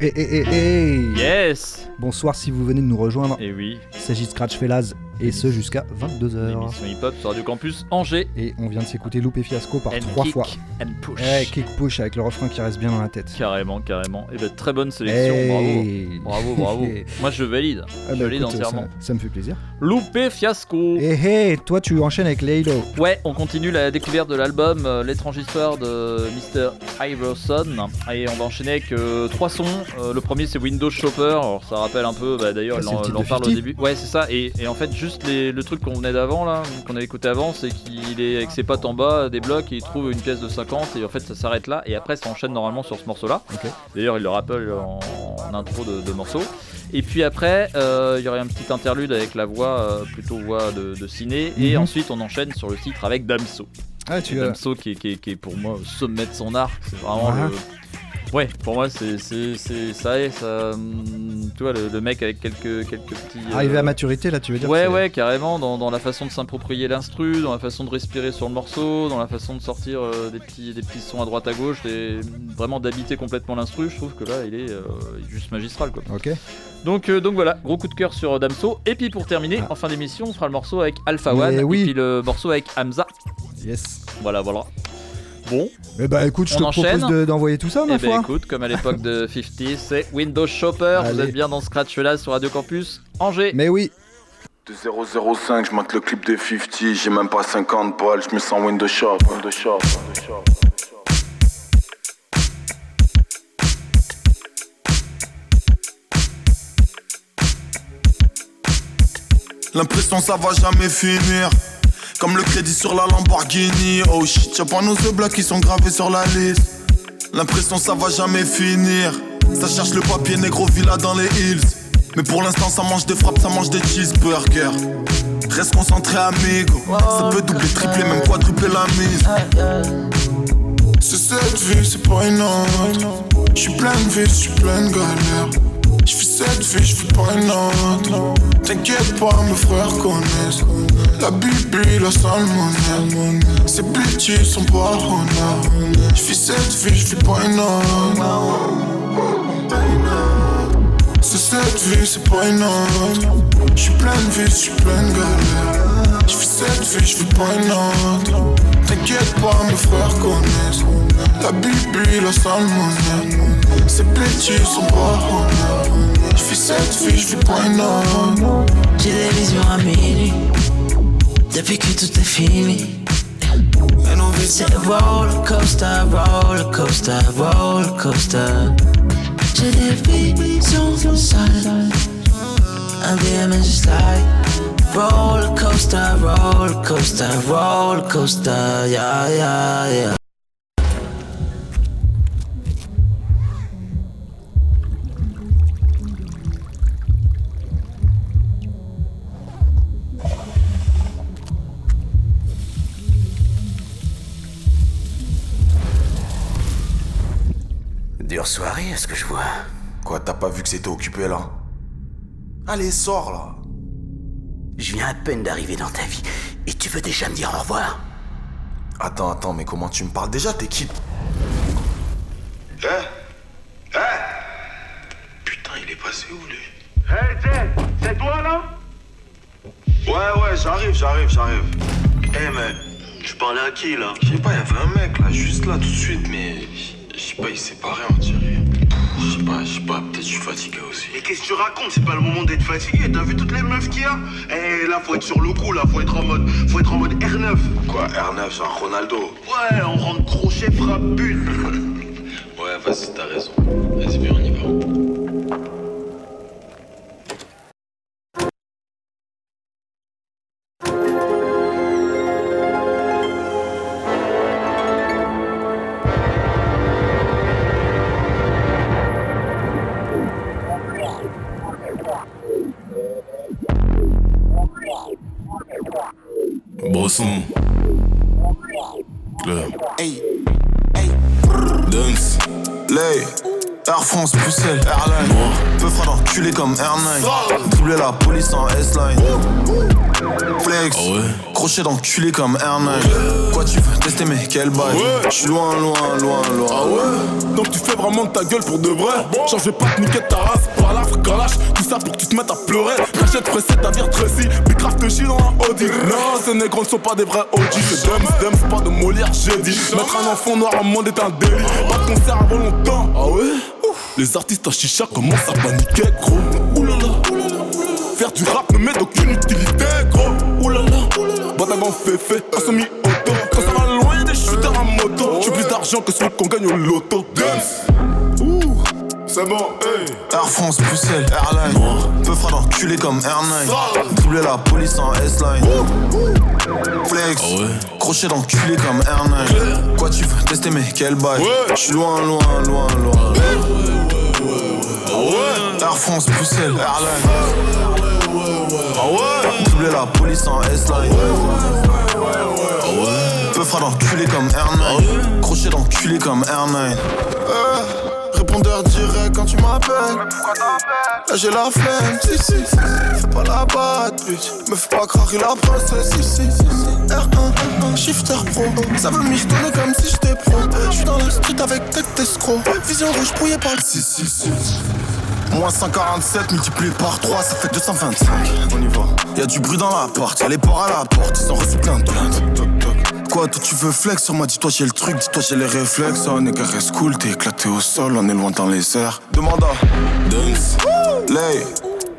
Et, et, et, et Yes Bonsoir si vous venez de nous rejoindre. Et oui. Il s'agit de Scratch Fellas et ce jusqu'à 22h. L'émission hip-hop sur Radio Campus Angers. Et on vient de s'écouter Loupé Fiasco par And trois kick fois. and push. Ouais, kick push avec le refrain qui reste bien dans la tête. Carrément, carrément. Et ben très bonne sélection, Hey. bravo. Bravo, bravo. Moi je valide. Ah je bah valide écoute, entièrement. Ça, ça me fait plaisir. Loupé fiasco. Et hey, toi tu enchaînes avec Laylo. Ouais, on continue la découverte de l'album euh, L'étrange histoire de Mr. Iverson. Et on va enchaîner avec euh, trois sons. Euh, le premier c'est Windows Shopper. Alors ça rappelle un peu, bah, d'ailleurs, Ah, le en, parle au 50. début. Ouais, c'est ça. Et, et en fait, juste les- le truc qu'on venait d'avant là, qu'on avait écouté avant, c'est qu'il est avec ses pattes en bas des blocs et il trouve une pièce de 50 et en fait ça s'arrête là. Et après ça enchaîne normalement sur ce morceau là. D'ailleurs, il le rappelle en, en intro de, de morceau. Et puis après, euh, il y aurait un petit interlude avec la voix, euh, plutôt voix de, de ciné. Et Mhm. ensuite, on enchaîne sur le titre avec Damso. Ah, tu Damso qui est, qui, est, qui est pour moi au sommet de son art. C'est vraiment le. Ouais, pour moi, c'est ça est, ça. hum, Tu vois, le, le mec avec quelques, quelques petits. euh, Arrivé à maturité là, tu veux dire Ouais, ouais, carrément, dans, dans la façon de s'approprier l'instru, dans la façon de respirer sur le morceau, dans la façon de sortir euh, des, petits, des petits sons à droite à gauche, vraiment d'habiter complètement l'instru, je trouve que là, il est, euh, juste magistral, quoi. Ok. Donc, donc voilà, gros coup de cœur sur Damso. Et puis pour terminer, en fin d'émission, on fera le morceau avec Alpha One, oui. et puis le morceau avec Hamza. Yes. Voilà, voilà. Bon. Eh bah écoute, je On te enchaîne. propose de- d'envoyer tout ça, ma Eh ben foi. écoute, comme à l'époque de 50, c'est Windows Shopper. Vous êtes bien dans Scratch là sur Radio Campus Angers. Mais oui. De 005, je mate le clip de 50, j'ai même pas 50 balles, je me sens Windows Shop. Windows Shop, Windows Shop. L'impression ça va jamais finir. Comme le crédit sur la Lamborghini. Oh shit, y'a pas nos deux blocs qui sont gravés sur la liste. L'impression ça va jamais finir. Ça cherche le papier négro villa dans les hills. Mais pour l'instant ça mange des frappes, ça mange des cheeseburgers. Reste concentré amigo. Ça peut doubler, tripler, même quadrupler la mise. C'est cette vie, c'est pas une autre. J'suis plein de vie, j'suis plein de galères. J'fais cette vie, j'fais pas une autre. T'inquiète pas, mes frères connaissent. La bibi, la salmonelle. Ces bitches sont pas honnêtes. J'fais cette vie, j'fais pas une autre. C'est cette vie, c'est pas une autre. J'suis plein de vie, j'suis plein de galères. J'fais cette vie, j'fais pas une autre. T'inquiète pas, mes frères connaissent. La bibi, la salmonelle. Ces bitches sont pas honnêtes. J'fais cette vie, j'fais pas une autre. J'ai des visions à minuit Depuis que tout est fini Maintenant vite c'est roller coaster, roller coaster, roller coaster J'ai des visions sales Un DM just like Roller coaster, roller coaster, roller coaster Yeah, yeah, yeah. Dure soirée, est-ce que je vois. Quoi, t'as pas vu que c'était occupé là? Allez, sors là. Je viens à peine d'arriver dans ta vie. Et tu veux déjà me dire au revoir? Attends, attends, mais comment tu me parles déjà? T'es qui? Eh Eh Putain, il est passé où lui? Hey, Jay, c'est toi là? Ouais, ouais, j'arrive, j'arrive, j'arrive. Eh, mais Tu parlais à qui là? Je sais pas, il y avait un mec là, juste là tout de suite, mais je sais pas, il s'est barré on dirait. Je sais pas, je sais pas, peut-être je suis fatigué aussi. Mais qu'est-ce que tu racontes? C'est pas le moment d'être fatigué. T'as vu toutes les meufs qu'il y a? Eh là, faut être sur le coup là, faut être en mode, faut être en mode R9. Quoi, R9, genre Ronaldo? Ouais, on rentre crochet, frappe, but. Ouais, vas-y, t'as raison. Vas-y, viens, on y d'enculé comme R9. Doubler la police en S-Line. Flex, crochet d'enculé comme R9. Quoi tu veux tester, mais quel bail? J'suis loin, loin, loin, loin. Ah ouais. Donc tu fais vraiment de ta gueule pour de vrai. Genre je vais pas te niquer ta race Par la galache Tout ça pour que tu te mettes à pleurer. Cachette pressée ta vie Tracy Puis grave que j'suis dans un Audi. Non ces négros ne sont pas des vrais OG C'est Dems, Dems, pas de Molière j'ai dit. Mettre un enfant noir au monde est un délit. Pas de concert avant longtemps Ah ouais? Les artistes à chicha commencent à paniquer gros. Oulala Faire du rap ne met d'aucune utilité gros. Oulala. Batagan fait fait un semi-auto Quand ça va loin des shooters à moto. J'ai plus d'argent que celui qu'on gagne au loto. Dance. Ouh c'est bon, hey. Air France, Bruxelles, Airline. Peu fera d'enculé comme R9. Doubler la police en S-Line. Flex, crochet d'enculé comme R9. Quoi tu veux tester, mais quel bail? J'suis loin, loin, loin, loin. Air France, Bruxelles, Airline. Doubler la police en S-Line. Peu fera d'enculé comme R9. Crochet d'enculé comme R9. Euh, Répondeur direct quand tu m'appelles. Là j'ai la flemme, si si si. Fais pas la batte, bitch. Me fais pas croire la princesse, si si si. si. R1, shifter pro. Ça veut m'histonner comme si j'étais pro. J'suis dans la street avec tête d'escroc. Vision rouge brouillée par le 666. Moins 147 multiplié par 3, ça fait 225. On y va. Y'a du bruit dans l'appart, y'a les ports à la porte, ils ont reçu plein de plaintes. Quoi, toi tu veux flex sur moi, dis-toi j'ai le truc, dis-toi j'ai les réflexes. Oh, nigga reste cool, t'es éclaté au sol, on est loin dans les airs. Demande à Dunks, Lay,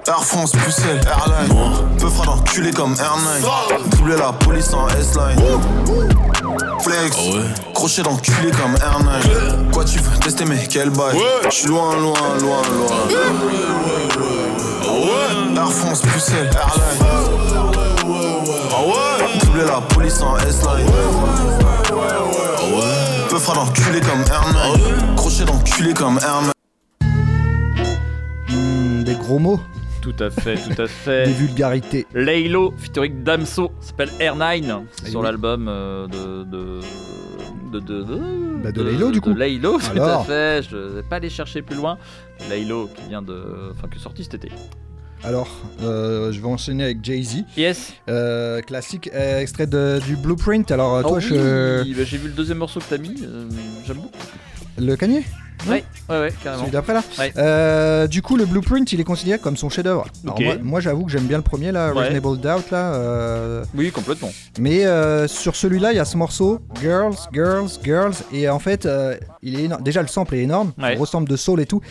Air France, Bruxelles, Airline. Peu fera d'enculé comme R9. Doubler la police en S-Line. Flex, crochet d'enculé comme R9. Quoi tu veux tester, mais quel bail? J'suis loin, loin, loin, loin. Air France, Bruxelles, Airline. Doubler la police en S-Line. Peu fera d'enculé comme R9. Crochet d'enculé comme R9. Hmm, des gros mots, Tout à fait, tout à fait. des vulgarités. Laylo, featuring Damso, s'appelle Air9 Eh sur oui. l'album euh, de. de... De, de, de, Bah, de Laylo, du coup. De Laylo, tout à fait. Je vais pas aller chercher plus loin. Laylo qui vient de. Enfin, qui est sorti cet été. Alors, euh, je vais enchaîner avec Jay-Z. Yes. Euh, classique, euh, extrait de- du Blueprint. Alors, Oh toi, oui, je... bah, j'ai vu le deuxième morceau que t'as mis. J'aime beaucoup. le Kanye? Ouais, ouais, ouais, carrément. Celui d'après là Ouais. Euh, Du coup, le Blueprint, il est considéré comme son chef-d'œuvre. Moi, moi, j'avoue que j'aime bien le premier là. Reasonable Doubt là. euh, Oui, complètement. Mais euh, sur celui-là, il y a ce morceau Girls, Girls, Girls, et en fait, euh, il est énorme. déjà le sample est énorme, il ressemble de soul et tout.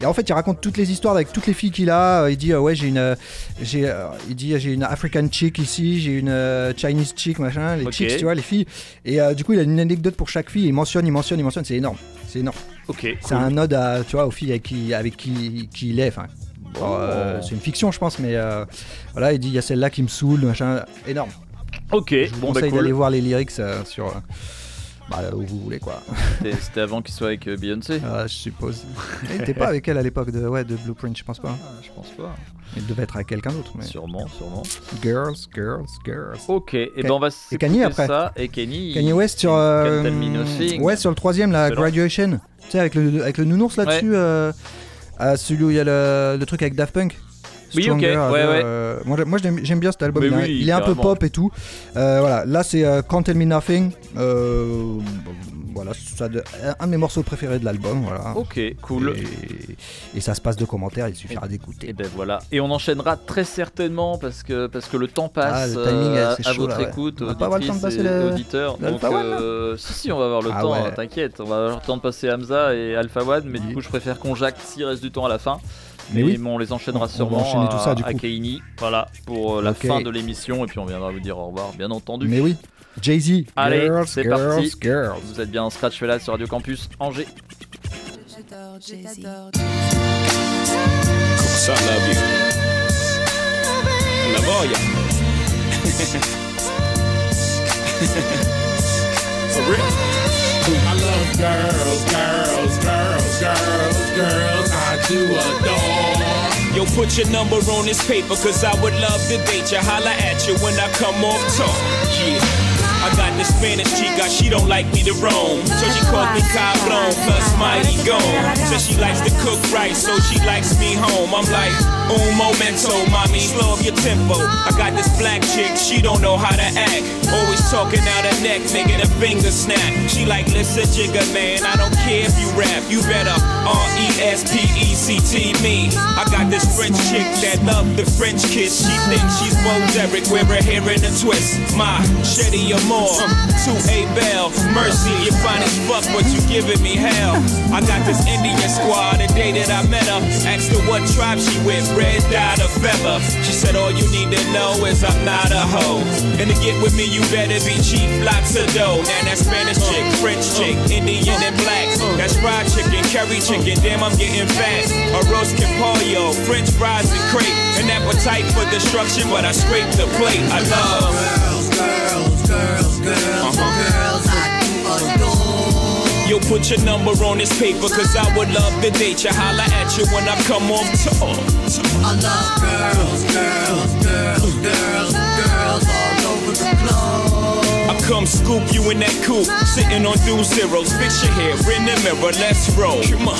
Et en fait, il raconte toutes les histoires avec toutes les filles qu'il a. Il dit ouais, j'ai une, j'ai, il dit j'ai une African chick ici, j'ai une Chinese chick machin, les chicks, tu vois, les filles. Et du coup, il a une anecdote pour chaque fille. Il mentionne, il mentionne, il mentionne. C'est énorme, c'est énorme. Ok. C'est un ode à, tu vois, aux filles avec qui, avec qui, qui il est. Enfin, alors, euh, c'est une fiction, je pense, mais euh, voilà, il dit il y a celle-là qui me saoule, machin, énorme. Ok, Je vous bon bah conseille d'aller voir les lyrics euh, sur. Euh, bah, où vous voulez quoi. C'était avant qu'il soit avec euh, Beyoncé. Ah, je suppose. Il était pas avec elle à l'époque de, ouais, de Blueprint, je pense pas. Je pense pas. Il devait être avec quelqu'un d'autre. Mais... Sûrement, sûrement. Girls, girls, girls. Ok, et Ka- ben on va et Kanye après. ça. Et Kanye. Kanye West sur. euh, ouais, sur le troisième, la. Graduation. Tu sais, avec le, avec le nounours là-dessus. euh, à celui où il y a le, le truc avec Daft Punk. Oui, ok, ouais, ouais. euh, moi, moi j'aime bien cet album. Il, est- oui, il est un peu pop et tout. Euh, voilà, là c'est euh, Can't Tell Me Nothing. Voilà, ça de- un de mes morceaux préférés de l'album. Voilà. Ok, cool. Et, et ça se passe de commentaires, il suffira d'écouter. Et ben voilà. Et on enchaînera très certainement parce que, parce que le temps passe Ah, le timing, à votre là, ouais. écoute, On va pas avoir le temps de passer et le- auditeurs. le Donc, euh, si, si, on va avoir le Ah temps, hein, t'inquiète. On va avoir le temps de passer Hamza et Alpha One, mais du coup, je préfère qu'on jacte s'il reste du temps à la fin. Mais Mais oui. bon, on les enchaînera On sûrement tout ça, à, du à coup. Keini, voilà, pour euh, la fin de l'émission, et puis on viendra vous dire au revoir, bien entendu. Mais oui, Jay-Z. Allez, Girls, c'est girls, parti. girls. Vous êtes bien en Scratch Fella sur Radio Campus Angers. I love you. I love all ya. For real. Girls, girls, girls, girls, girls. I do adore. Yo, put your number on this paper, cause I would love to date you. Holla at you when I come off talk. Yeah. I got this Spanish chica, she don't like me to roam. So she calls me Cablon, plus Mighty Gone. Says she likes to cook right, so she likes me home. I'm like, un momento, mommy, slow up your tempo. I got this black chick, she don't know how to act. Always talking out her neck, making a finger snap. She like, listen, jigger man, I don't care if you rap. You better R-E-S-P-E-C-T me. I got this French chick that love the French kiss. She thinks she's Bo Derek, wear her hair in a twist. My Shetty Amore, to A Bell. Mercy, you fine as fuck, but you giving me hell. I got this Indian squad the day that I met her. Asked her what tribe she with, red dot or feather. She said, all you need to know is I'm not a hoe. And to get with me, you better be cheap, lots of dough. Now that Spanish chick, French chick, Indian and black. That's fried chicken, curry chicken, damn I'm getting fat. A roast capollo, French fries and crepe. An appetite for destruction, but I scrape the plate. I love girls, girls, girls, girls, uh-huh. girls. I do adore. Yo, put your number on this paper, cause I would love to date you. Holla at you when I come off tour. I love girls, girls, girls, girls, girls all over the globe. Come scoop you in that coupe, sitting on two zeros. Fix your hair in the mirror, let's roll. Come on.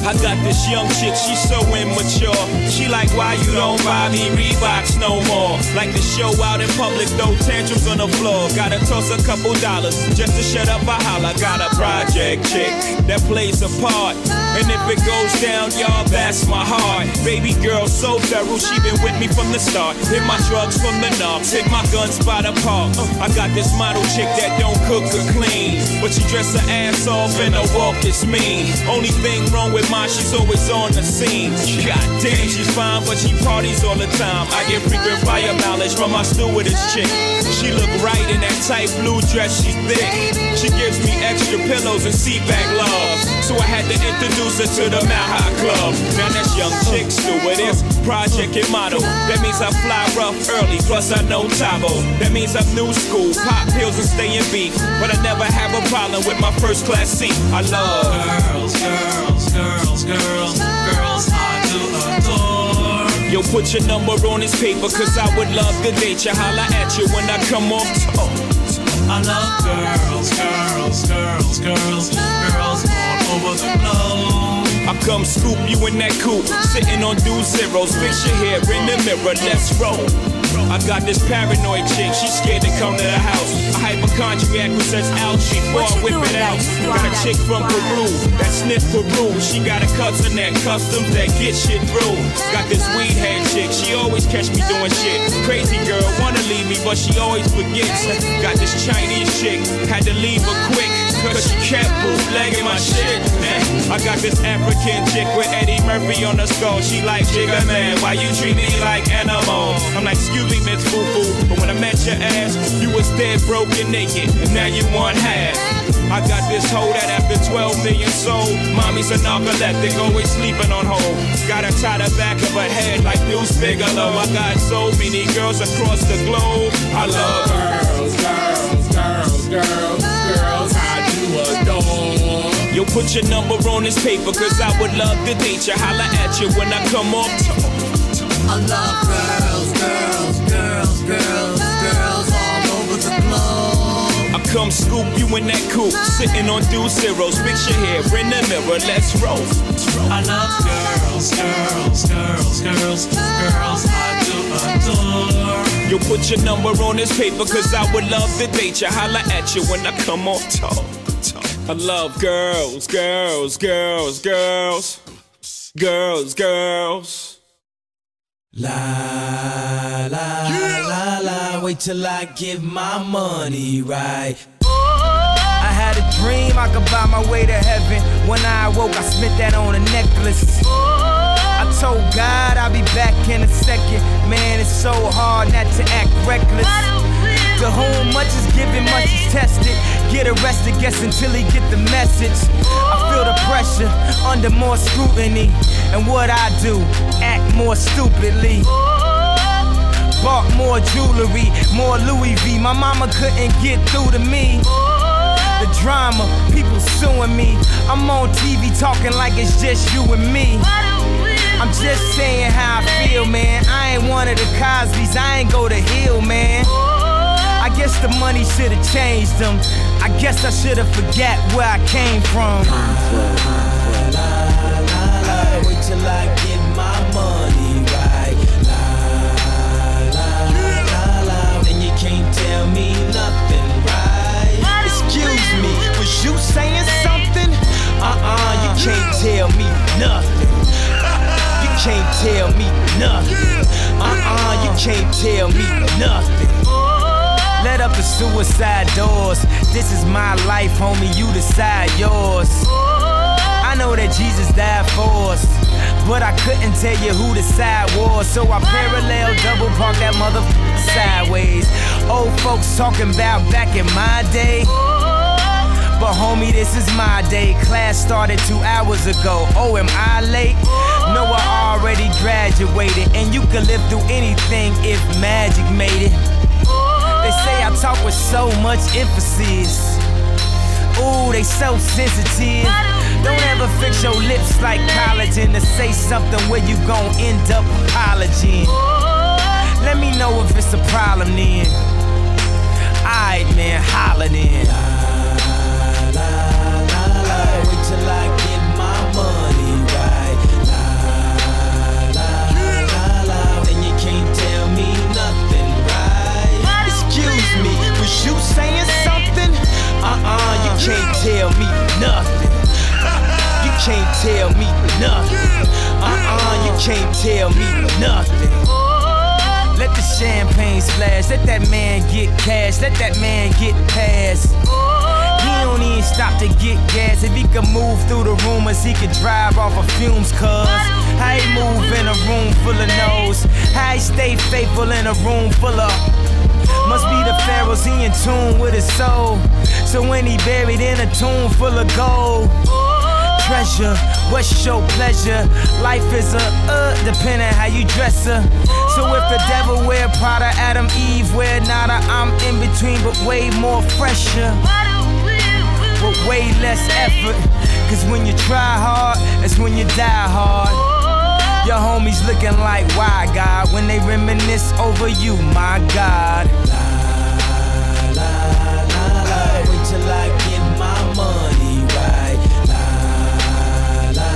I got this young chick, she's so immature. She like, why you don't buy me Reeboks no more? Like to show out in public, throw tantrums on the floor. Gotta toss a couple dollars just to shut up a holler. Got a project chick that plays a part. And if it goes down, y'all, that's my heart. Baby girl, so thorough, she been with me from the start. Hit my drugs from the knobs, hit my guns by the park. I got this model chick that don't cook or clean. But she dress her ass off and her walk is mean. Only thing wrong with mine, she's always on the scene. God damn, she's fine, but she parties all the time. I get frequent fire mileage from my stewardess chick. She look right in that tight blue dress, she's thick. She gives me extra pillows and seat back love. So I had to introduce her to the High Club. Now that's young chick stewardess, project and model. That means I fly rough early, plus I know Tabo. That means I'm new school, pop pills and stay in beat. But I never have a problem with my first class seat. I love girls, girls, girls, girls, girls. I do adore. Yo, put your number on this paper, cause I would love to date you. Holla at you when I come off tour. I love girls, girls, girls, girls, girls all over the globe. I come scoop you in that coupe, sitting on dual zeros. Fix your hair in the mirror, let's roll. I got this paranoid chick, she's scared to come to the house. A hypochondriac who says before I whip it out. Got a chick from Peru that sniff Peru. She got a cousin that customs that get shit through. Got this weed head chick, she always catch me doing shit. Crazy girl, wanna leave me, but she always forgets. Got this Chinese chick, had to leave her quick. Cause she kept bootlegging my shit. Man, I got this African chick with Eddie Murphy on the skull. She like, Jigga man, why you treat me like animal? I'm like, excuse me, Miss Foo. But when I met your ass, you was dead, broken, naked. And now you want half. I got this hoe that after 12 million sold, mommy's a narcoleptic, always sleeping on hold. Got her tie the back of her head like Deuce Bigelow. I got so many girls across the globe. I love girls, girls, girls, girls. I do adore. Yo, put your number on this paper, cause I would love to date you. Holla at you when I come off. I love girls, girls, girls, girls, girls all over the globe. I come scoop you in that coupe, sitting on dual zeros. Fix your hair in the mirror, let's roll. I love girls, girls, girls, girls, girls. I do adore. Yo, put your number on this paper, cause I would love to date you. Holla at you when I come off tour. I love girls, girls, girls, girls, girls, girls. La la la la, wait till I get my money right. Oh. I had a dream I could buy my way to heaven. When I awoke, I spent that on a necklace. Oh. I told God I'll be back in a second. Man, it's so hard not to act reckless. To whom much is given, much is tested. Get arrested, guess until he get the message. I feel the pressure under more scrutiny. And what I do, act more stupidly. Bought more jewelry, more Louis V. My mama couldn't get through to me. The drama, people suing me. I'm on TV talking like it's just you and me. I'm just saying how I feel, man. I ain't one of the Cosby's, I ain't go to Hill, man. I guess the money should have changed them. I guess I should have forgot where I came from. Wait till I get my money right. La, la, la. Then you can't tell me nothing, right? Excuse me, was you saying something? Uh-uh, you can't tell me nothing. You can't tell me nothing. Uh-uh, you can't tell me nothing. Let up the suicide doors. This is my life, homie. You decide yours. I know that Jesus died for us, but I couldn't tell you who the side was. So I parallel double park that mother sideways. Old folks talking about back in my day. But homie, this is my day. Class started two hours ago. Oh, am I late? No, I already graduated. And you can live through anything if magic made it. They say I talk with so much emphasis. Ooh, they so sensitive. Don't ever fix your lips like collagen to say something where you gon' end up apologizing. Let me know if it's a problem then. Alright, man, holla then. Wait till I get you saying something? Uh-uh, you can't tell me nothing. You can't tell me nothing. Uh-uh, you can't tell me nothing. Let the champagne splash, let that man get cash, let that man get past. He don't even stop to get gas. If he could move through the rumors, he could drive off of fumes, cuz. He move in a room full of no's. He stay faithful in a room full of. Must be the pharaohs, he in tune with his soul. So when he buried in a tomb full of gold. Treasure, what's your pleasure? Life is a uh, depending how you dress her. So if the devil wear Prada, Adam, Eve wear nada, I'm in between, but way more fresher. With way less effort. Cause when you try hard, it's when you die hard. Your homies looking like why God when they reminisce over you, my God. Wait till I get my money right. La, la,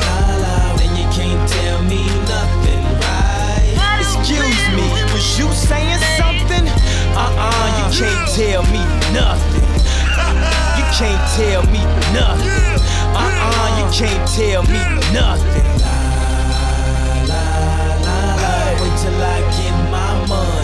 la, la. Then you can't tell me nothing, right? Excuse me, was you saying something? Uh-uh, you can't tell me nothing. You can't tell me nothing. Uh-uh, you can't tell me nothing. Till I get my money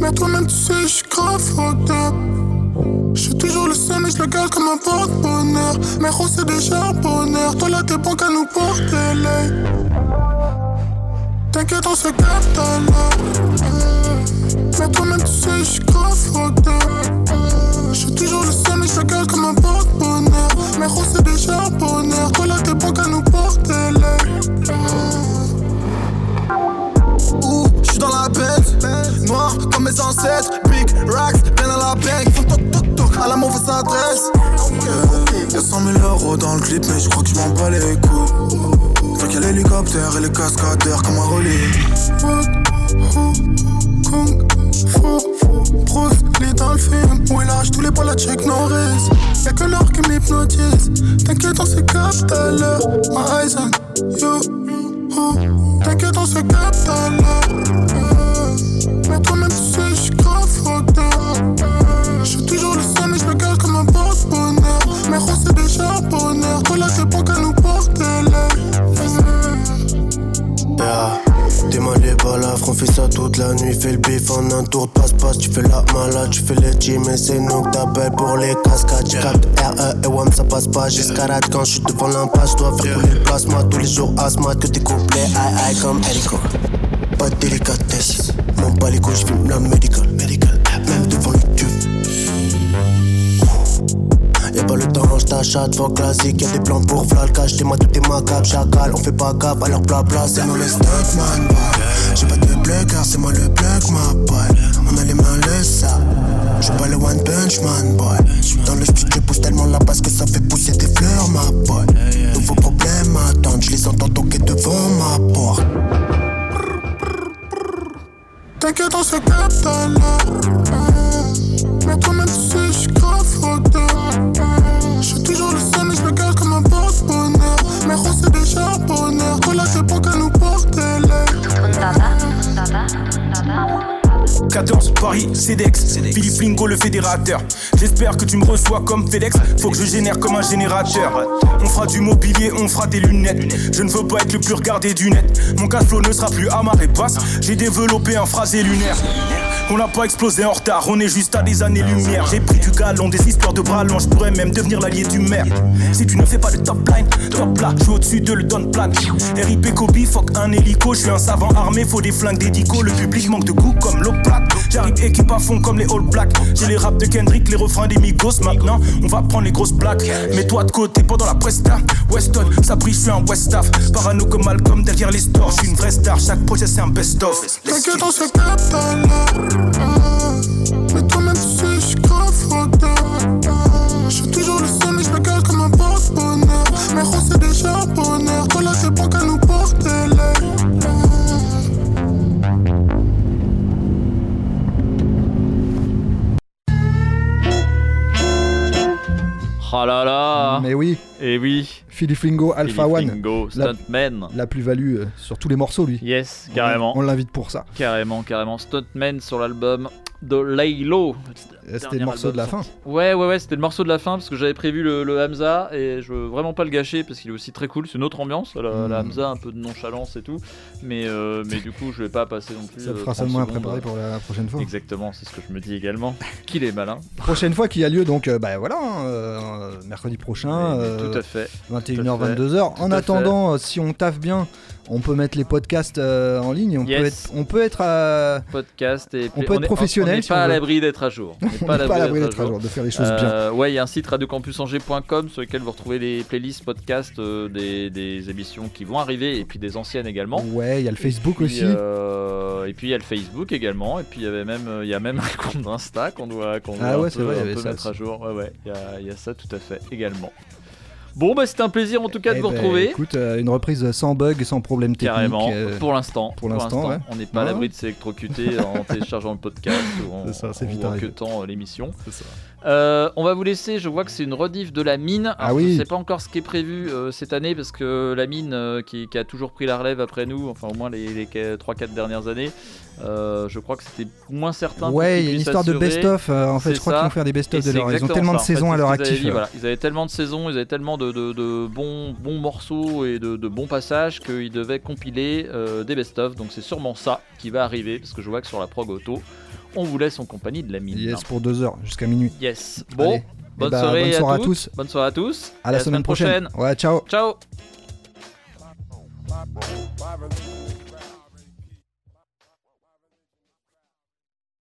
Mais toi-même, tu sais, je suis grave up. J'suis toujours le seul, mais je le garde comme un porte-bonheur. Mais gros, c'est déjà bonheur. Toi là, t'es bon qu'à nous porter l'œil. T'inquiète, on se capte à l'heure. Mais toi-même, tu sais, je suis grave. Je suis toujours le seul, mais je le garde comme un porte-bonheur. Mais gros, c'est des charbonneurs. Toi, là, t'es bon qu'à nous porter l'air. Big racks, bien à la bank, faut toc toc toc, à la mauvaise adresse. Y'a 100 000 euros dans le clip, mais je crois que je m'en bats les couilles. Faut qu'il y a l'hélicoptère et les cascadeurs comme un relais. Fu, Bruce Lee dans le film Où il lâche tous les balles à Chuck Norris Y'a que l'or qui m'hypnotise T'inquiète on se capte à l'heure My eyes on you. T'inquiète on se capte à l'heure Mais toi-même tu sais up J'suis toujours le seul mais j'me garde comme un porte-bonheur Mais gros c'est des charbonneurs Toi là t'es bon qu'à nous porter Yeah. T'es mal les balafres, on fait ça toute la nuit, fais le bif en un tour de passe-passe, tu fais la malade, tu fais les gym et c'est nous que t'appelles pour les cascades, tu captes RE et WAM ça passe pas, j'escalade quand je suis devant l'impasse, je dois faire couler le plasma tous les jours, asthma. Que tes couplets, aïe aïe comme hélico, pas de délicatesse, mon pas les couilles, j'fume la médicale, même devant le tube. Y'a pas le temps, j't'achète, faut classique, y'a des plans pour v'là cash, t'es moi tout est macabre, chacal, on fait pas gaffe leur plat plat, c'est nous les stuntman. J'ai pas de bleu car c'est moi le plug, ma boy. On a les mains le ça. J'suis pas le one punch man, boy. Dans le studio, pousse tellement la basse que ça fait pousser des fleurs, ma boy. Nouveau problème attendent, j'les entends toquer devant ma porte. T'inquiète, on se capte à Mais toi-même, tu sais, j'suis grave J'suis toujours le seul, mais j'me garde comme un porte-bonheur. Mais gros, c'est des charbonneurs. 14 Paris, CEDEX, Philippe Lingo le fédérateur. J'espère que tu me reçois comme FedEx. Faut que je génère comme un générateur. On fera du mobilier, on fera des lunettes. Je ne veux pas être le plus regardé du net. Mon cash flow ne sera plus à marée basse. J'ai développé un phrasé lunaire. On n'a pas explosé en retard, on est juste à des années-lumière. J'ai pris du galon, des histoires de bras je pourrais même devenir l'allié du maire. Si tu ne fais pas de top line, top là, je suis au-dessus de le don plan. RIP Kobe, fuck un hélico, je suis un savant armé, faut des flingues dédico. Le public manque de goût comme plate. J'arrive équipe à fond comme les All Blacks. J'ai les raps de Kendrick, les refrains des Migos. Maintenant, on va prendre les grosses plaques. Mets-toi de côté pendant la presta. Weston, ça brille, je suis un Westaff. Parano comme Malcolm derrière les stores. Je suis une vraie star, chaque projet c'est un best-of. T'inquiète, on se Mais toi-même, tu sais, grave Oh là là Mais oui. Et oui. Philippe Lingo, Alpha Philippe One. Lingo, Stuntman. La plus-value euh, sur tous les morceaux, lui. Yes, On- carrément. On l'invite pour ça. Carrément, carrément. Stuntman sur l'album de Laylo. C'était le morceau de la fin. Ouais, ouais, ouais, c'était le morceau de la fin parce que j'avais prévu le, le Hamza et je veux vraiment pas le gâcher parce qu'il est aussi très cool. C'est une autre ambiance, la, la Mm. Hamza, un peu de nonchalance et tout. Mais, euh, mais du coup, je vais pas passer non plus. Ça te euh, fera 30 seulement à préparer pour la prochaine fois. Exactement, c'est ce que je me dis également. Qu'il est malin. Prochaine fois qui a lieu, donc, euh, bah voilà, hein, euh, mercredi prochain. Euh, tout à fait. 21h, Tout à fait. 22h. Tout En attendant, euh, si on taffe bien, on peut mettre les podcasts euh, en ligne. On peut être, on peut être podcast et On peut être est- professionnel On n'est si pas on à l'abri d'être à jour. On n'est On pas à l'abri d'être à jour, de faire les choses Euh, Ouais, il y a un site radiocampusangers.com sur lequel vous retrouvez les playlists podcast euh, des, des émissions qui vont arriver et puis des anciennes également. Ouais, il y a le Facebook Puis, aussi. et puis il y a le Facebook également. Et puis il y avait même, il y a même un compte Insta qu'on doit, qu'on Ah ouais, mettre à jour. Ouais, ouais, il y y a ça tout à fait également. Bon, bah c'était un plaisir en tout cas de Eh vous ben, retrouver. Écoute, euh, une reprise sans bug, sans problème technique. Carrément, euh, pour l'instant. Pour l'instant, ouais. On n'est pas à l'abri de s'électrocuter en téléchargeant le podcast ou en, ça, en queutant, euh, l'émission. Euh, on va vous laisser, je vois que c'est une rediff de la mine. Ah oui. Je sais pas encore ce qui est prévu euh, cette année parce que la mine euh, qui, qui a toujours pris la relève après nous, enfin au moins les, les 3-4 dernières années, euh, je crois que c'était moins certain. Ouais, il y a une histoire de best-of, euh, en fait, je crois qu'ils vont faire des best-of de leur- ils ont tellement de ça, en fait, saisons à leur actif. dit, voilà. Ils avaient tellement de saisons, ils avaient tellement de, de- de bons, bons morceaux et de, de bons passages qu'ils devaient compiler euh, des best-of. Donc c'est sûrement ça qui va arriver parce que je vois que sur la prog auto, on vous laisse en compagnie de la mine. Yes, pour deux heures, jusqu'à minuit. Yes. Bon, Allez. bonne, Eh bah, soirée bonne soirée à tous. Bonne soirée à tous. À la semaine prochaine. Ouais, ciao. Ciao.